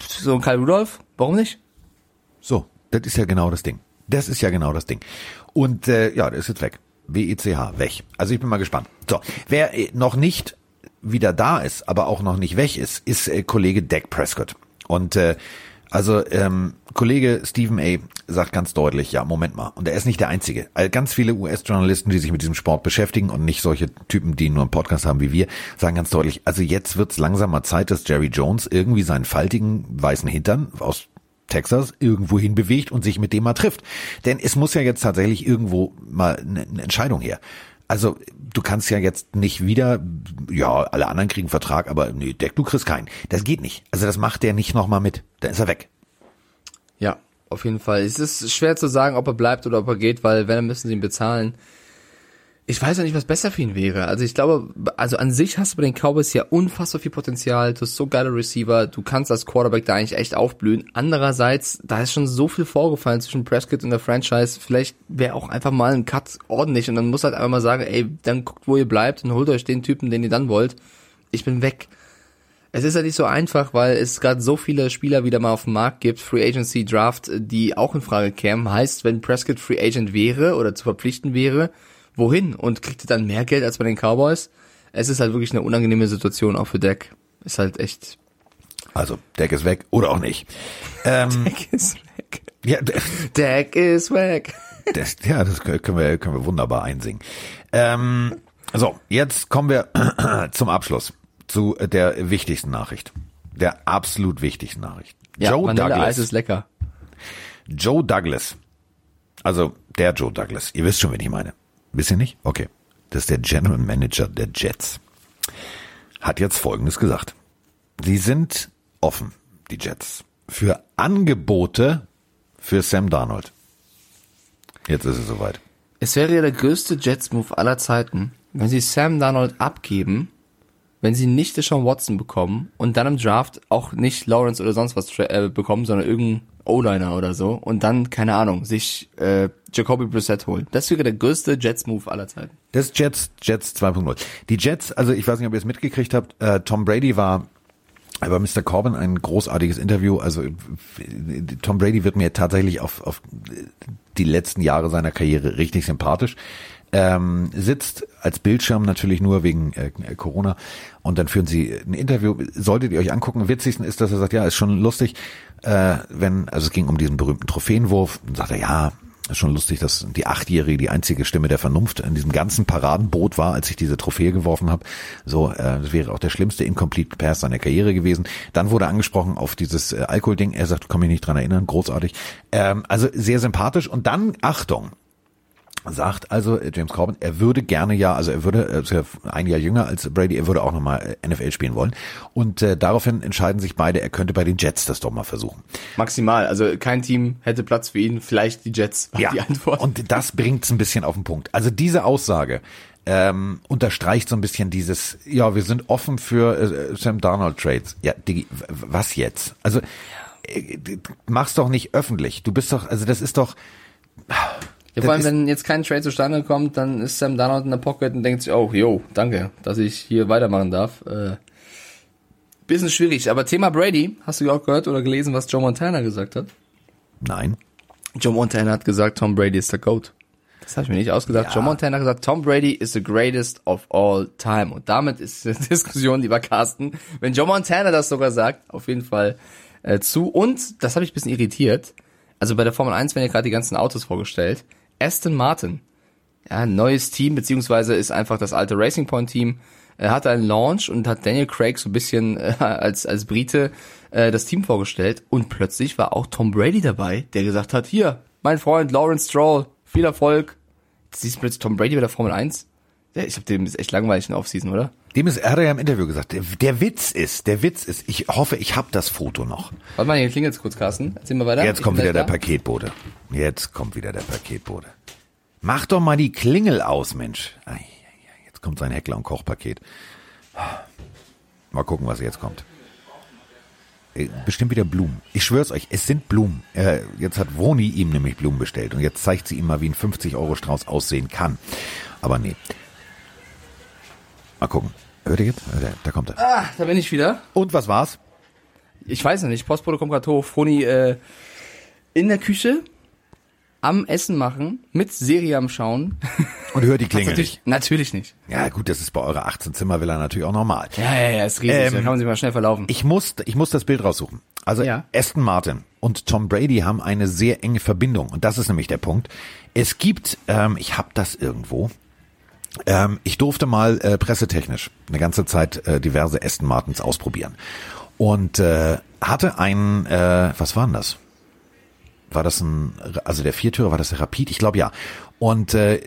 So ein Kyle Rudolph, warum nicht? So, das ist ja genau das Ding. Das ist ja genau das Ding. Und äh, ja, der ist jetzt weg. WECH, weg. Also ich bin mal gespannt. So, wer äh, noch nicht wieder da ist, aber auch noch nicht weg ist, ist äh, Kollege Dak Prescott. Und äh, also ähm, Kollege Stephen A. sagt ganz deutlich, ja, Moment mal. Und er ist nicht der Einzige. Ganz viele US-Journalisten, die sich mit diesem Sport beschäftigen und nicht solche Typen, die nur einen Podcast haben wie wir, sagen ganz deutlich, also jetzt wird's langsam mal Zeit, dass Jerry Jones irgendwie seinen faltigen weißen Hintern aus Texas irgendwo hin bewegt und sich mit dem mal trifft. Denn es muss ja jetzt tatsächlich irgendwo mal eine Entscheidung her. Also du kannst ja jetzt nicht wieder, ja, alle anderen kriegen Vertrag, aber nee, Deck, du kriegst keinen. Das geht nicht. Also das macht der nicht nochmal mit. Dann ist er weg. Ja, auf jeden Fall. Es ist schwer zu sagen, ob er bleibt oder ob er geht, weil wenn, dann müssen sie ihn bezahlen. Ich weiß ja nicht, was besser für ihn wäre. Also ich glaube, also an sich hast du bei den Cowboys ja unfassbar viel Potenzial. Du hast so geile Receiver. Du kannst als Quarterback da eigentlich echt aufblühen. Andererseits, da ist schon so viel vorgefallen zwischen Prescott und der Franchise. Vielleicht wäre auch einfach mal ein Cut ordentlich und dann muss halt einfach mal sagen, ey, dann guckt, wo ihr bleibt und holt euch den Typen, den ihr dann wollt. Ich bin weg. Es ist ja nicht so einfach, weil es gerade so viele Spieler wieder mal auf dem Markt gibt, Free Agency Draft, die auch in Frage kämen. Heißt, wenn Prescott Free Agent wäre oder zu verpflichten wäre, wohin? Und kriegt er dann mehr Geld als bei den Cowboys? Es ist halt wirklich eine unangenehme Situation auch für Deck. Ist halt echt. Also, Deck ist weg oder auch nicht. Ähm, Deck ist weg. ja, Deck ist weg. das, ja, das können wir, können wir wunderbar einsingen. Ähm, so, jetzt kommen wir zum Abschluss. Zu der wichtigsten Nachricht. Der absolut wichtigsten Nachricht. Ja, Joe Vanilleeis Douglas. ist lecker. Joe Douglas. Also der Joe Douglas. Ihr wisst schon, wen ich meine. Wisst ihr nicht? Okay. Das ist der General Manager der Jets. Hat jetzt Folgendes gesagt. Sie sind offen, die Jets, für Angebote für Sam Darnold. Jetzt ist es soweit. Es wäre ja der größte Jets-Move aller Zeiten, wenn sie Sam Darnold abgeben, wenn sie nicht Deshaun Watson bekommen und dann im Draft auch nicht Lawrence oder sonst was äh, bekommen, sondern irgendein O-Liner oder so und dann, keine Ahnung, sich äh, Jacoby Brissett holen. Das wäre der größte Jets-Move aller Zeiten. Das Jets, Jets 2.0. Die Jets, also ich weiß nicht, ob ihr es mitgekriegt habt, äh, Tom Brady war bei Mr. Corbin ein großartiges Interview. Also Tom Brady wird mir tatsächlich auf, auf die letzten Jahre seiner Karriere richtig sympathisch. Ähm, sitzt als Bildschirm natürlich nur wegen äh, Corona und dann führen sie ein Interview. Solltet ihr euch angucken. Witzigsten ist, dass er sagt, ja, ist schon lustig, äh, wenn, also es ging um diesen berühmten Trophäenwurf, dann sagt er, ja, ist schon lustig, dass die Achtjährige die einzige Stimme der Vernunft in diesem ganzen Paradenboot war, als ich diese Trophäe geworfen habe. So, äh, das wäre auch der schlimmste Incomplete Pass seiner Karriere gewesen. Dann wurde angesprochen auf dieses äh, Alkoholding. Er sagt, kann mich nicht dran erinnern, großartig. Ähm, also sehr sympathisch. Und dann, Achtung, sagt also äh, James Corbin, er würde gerne ja, also er würde, er ist ja ein Jahr jünger als Brady, er würde auch nochmal NFL spielen wollen. Und äh, daraufhin entscheiden sich beide, er könnte bei den Jets das doch mal versuchen. Maximal. Also kein Team hätte Platz für ihn, vielleicht die Jets war die Antwort. Und das bringt's ein bisschen auf den Punkt. Also diese Aussage ähm, unterstreicht so ein bisschen dieses, ja, wir sind offen für äh, Sam Darnold Trades. Ja, Diggi, w- was jetzt? Also äh, mach's doch nicht öffentlich. Du bist doch, also das ist doch. Ja, vor allem, wenn jetzt kein Trade zustande kommt, dann ist Sam Darnold in der Pocket und denkt sich, oh, yo, danke, dass ich hier weitermachen darf. Äh, bisschen schwierig. Aber Thema Brady, hast du auch gehört oder gelesen, was Joe Montana gesagt hat? Nein. Joe Montana hat gesagt, Tom Brady ist der GOAT. Das habe ich mir nicht ausgedacht. Ja. Joe Montana hat gesagt, Tom Brady is the greatest of all time. Und damit ist die Diskussion, lieber Carsten, wenn Joe Montana das sogar sagt, auf jeden Fall äh, zu. Und, das habe ich ein bisschen irritiert, also bei der Formel 1 werden ja gerade die ganzen Autos vorgestellt. Aston Martin, ja, neues Team, beziehungsweise ist einfach das alte Racing Point Team, er hatte einen Launch und hat Daniel Craig so ein bisschen äh, als, als Brite äh, das Team vorgestellt und plötzlich war auch Tom Brady dabei, der gesagt hat, hier, mein Freund Lawrence Stroll, viel Erfolg. Jetzt siehst du plötzlich Tom Brady bei der Formel 1. Ja, ich hab dem ist echt langweilig in der Offseason, oder? Dem ist, er hat ja im Interview gesagt, der, der Witz ist, der Witz ist, ich hoffe, ich habe das Foto noch. Warte mal, hier klingelt's kurz, Carsten. Erzähl mal weiter. Jetzt Ich kommt wieder der da. Paketbote. Jetzt kommt wieder der Paketbote. Mach doch mal die Klingel aus, Mensch. Jetzt kommt sein Heckler- und Kochpaket. Mal gucken, was jetzt kommt. Äh, Bestimmt wieder Blumen. Ich schwör's euch, es sind Blumen. Äh, jetzt hat Woni ihm nämlich Blumen bestellt und jetzt zeigt sie ihm mal, wie ein 50-Euro-Strauß aussehen kann. Aber nee. Mal gucken. Hört ihr jetzt? Äh, Da, kommt er. Ah, da bin ich wieder. Und was war's? Ich weiß noch nicht, Postbote kommt gerade hoch, Froni äh, in der Küche am Essen machen, mit Serie am Schauen. Und hört die Klingel natürlich, nicht. natürlich nicht. Ja gut, das ist bei eurer 18-Zimmer-Villa natürlich auch normal. Ja, ja, ja, ist riesig, Ähm, da kann man sich mal schnell verlaufen. Ich muss, ich muss das Bild raussuchen. Also Ja. Aston Martin und Tom Brady haben eine sehr enge Verbindung und das ist nämlich der Punkt. Es gibt, ähm, ich habe das irgendwo. Ähm, ich durfte mal äh, pressetechnisch eine ganze Zeit äh, diverse Aston Martins ausprobieren und äh, hatte einen, äh, was war denn das? War das ein, also der Viertürer, war das der Rapid? Ich glaube ja. Und äh,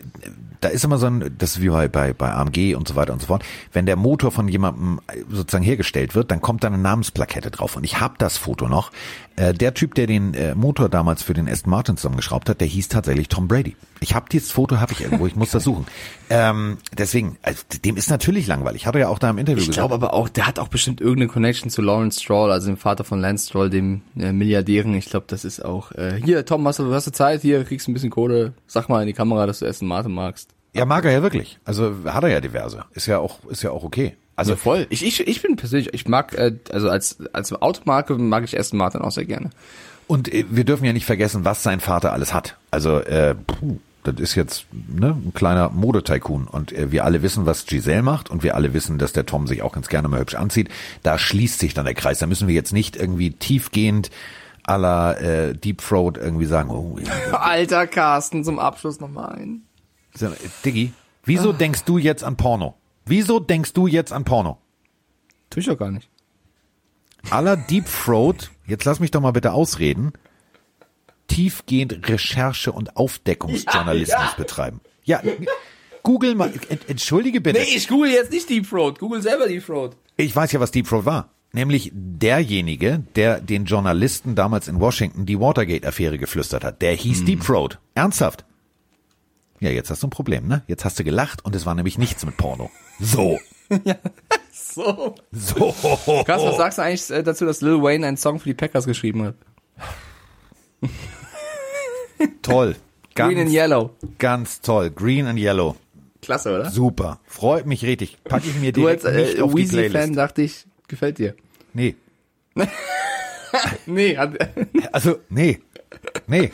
da ist immer so ein, das ist wie bei, bei, bei AMG und so weiter und so fort. Wenn der Motor von jemandem sozusagen hergestellt wird, dann kommt da eine Namensplakette drauf. Und ich habe das Foto noch. Äh, der Typ, der den äh, Motor damals für den Aston Martin zusammengeschraubt hat, der hieß tatsächlich Tom Brady. Ich habe dieses Foto, habe ich irgendwo, ich muss das suchen. Ähm, deswegen, also, dem ist natürlich langweilig. Hat er ja auch da im Interview Ich gesagt. glaube aber auch, der hat auch bestimmt irgendeine Connection zu Lawrence Stroll, also dem Vater von Lance Stroll, dem äh, Milliardären. Ich glaube, das ist auch, äh, hier, Tom, hast du, hast du Zeit? Hier, kriegst du ein bisschen Kohle. Sag mal in die Kamera, dass du Aston Martin magst. Ja, mag er ja wirklich. Also hat er ja diverse. Ist ja auch, ist ja auch okay. Also voll. Ich, ich, ich bin persönlich, ich mag, äh, also als, als Automarke mag ich Aston Martin auch sehr gerne. Und äh, wir dürfen ja nicht vergessen, was sein Vater alles hat. Also, äh, puh, das ist jetzt ne, ein kleiner Modetycoon. Und äh, wir alle wissen, was Giselle macht. Und wir alle wissen, dass der Tom sich auch ganz gerne mal hübsch anzieht. Da schließt sich dann der Kreis. Da müssen wir jetzt nicht irgendwie tiefgehend à la äh, Deep Throat irgendwie sagen, oh, ja, Alter Carsten, zum Abschluss nochmal ein. Diggi, wieso denkst du jetzt an Porno? Wieso denkst du jetzt an Porno? Tu ich doch gar nicht. aller Deep Throat, jetzt lass mich doch mal bitte ausreden, tiefgehend Recherche und Aufdeckungsjournalismus betreiben. Ja, Google mal, ent- entschuldige bitte. Nee, ich google jetzt nicht Deep Throat. Google selber Deep Throat. Ich weiß ja, was Deep Throat war. Nämlich derjenige, der den Journalisten damals in Washington die Watergate-Affäre geflüstert hat. Der hieß Deep Throat. Ernsthaft. Ja, jetzt hast du ein Problem, ne? Jetzt hast du gelacht und es war nämlich nichts mit Porno. So. So. So. Krass, was sagst du eigentlich äh, dazu, dass Lil Wayne einen Song für die Packers geschrieben hat? Toll. Ganz, Green and Yellow. Ganz toll. Green and Yellow. Klasse, oder? Super. Freut mich richtig. Packe ich mir Du als direkt nicht äh, auf die Weezy-Fan Playlist. dachte ich, gefällt dir. Nee. Nee, Also, nee. Nee.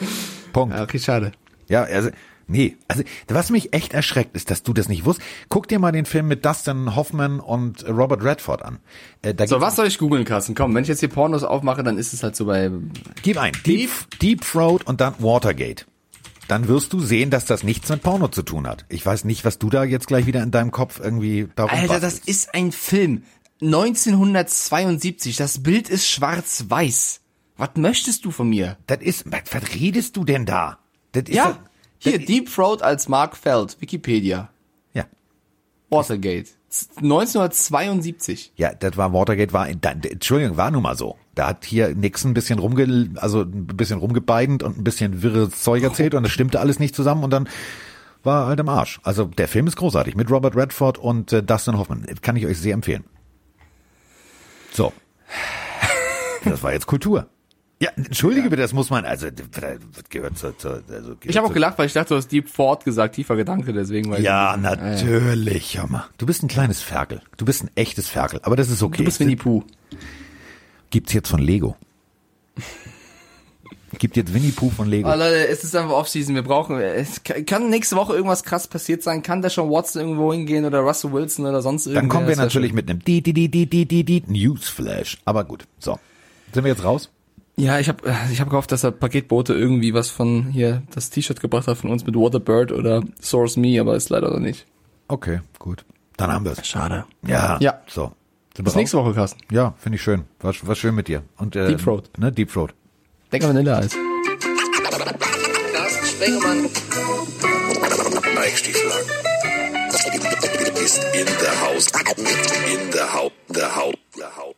Punkt. Ja, okay, schade. Ja, also, nee. Also, was mich echt erschreckt, ist, dass du das nicht wusst. Guck dir mal den Film mit Dustin Hoffman und Robert Redford an. Äh, So, was soll ich googeln, Carsten? Komm, wenn ich jetzt hier Pornos aufmache, dann ist es halt so bei... Gib ein. Deep, Deep Throat und dann Watergate. Dann wirst du sehen, dass das nichts mit Porno zu tun hat. Ich weiß nicht, was du da jetzt gleich wieder in deinem Kopf irgendwie darum Alter, das bastelst. ist ein Film. 1972. Das Bild ist schwarz-weiß. Was möchtest du von mir? Das ist, was, was redest du denn da? Das ist Ja, hier, Deep Throat als Mark Feld, Wikipedia. Ja. Watergate. 1972. Ja, das war Watergate, war, da, Entschuldigung, war nun mal so. Da hat hier Nixon ein bisschen rumge, also ein bisschen rumgebeidend und ein bisschen wirres Zeug erzählt und das stimmte alles nicht zusammen und dann war halt im Arsch. Also der Film ist großartig mit Robert Redford und äh, Dustin Hoffman. Kann ich euch sehr empfehlen. So. Das war jetzt Kultur. Ja, entschuldige bitte, das muss man, also das gehört zur, zur also gehört Ich habe auch gelacht, weil ich dachte, du hast Deep Thought gesagt, tiefer Gedanke, deswegen weil Ja, ich, natürlich, hör mal. Du bist ein kleines Ferkel. Du bist ein echtes Ferkel, aber das ist okay. Du bist Winnie Pooh. Gibt's jetzt von Lego. Gibt jetzt Winnie Pooh von Lego. Oh, Leute, es ist einfach Offseason. Wir brauchen, es kann- kann nächste Woche irgendwas krass passiert sein. Kann da schon Watson irgendwo hingehen oder Russell Wilson oder sonst irgendwas. Dann kommen wir natürlich mit einem die die die die die die die Newsflash. Aber gut, so. Sind wir jetzt raus? Ja, ich habe ich hab gehofft, dass der Paketbote irgendwie was von hier, das T-Shirt gebracht hat von uns mit Waterbird oder Source Me, aber ist leider noch nicht. Okay, gut. Dann haben wir es. Schade. Ja. Ja. So. Bis nächste Woche, Carsten. Ja, finde ich schön. War, war schön mit dir. Und, äh, Deep Throat. Ne, Deep Throat. Denk an Vanilleeis. Carsten Spengemann. Mike Stieflagen. Ist in der Haus. In der Haut. Der Haut. Der Haut.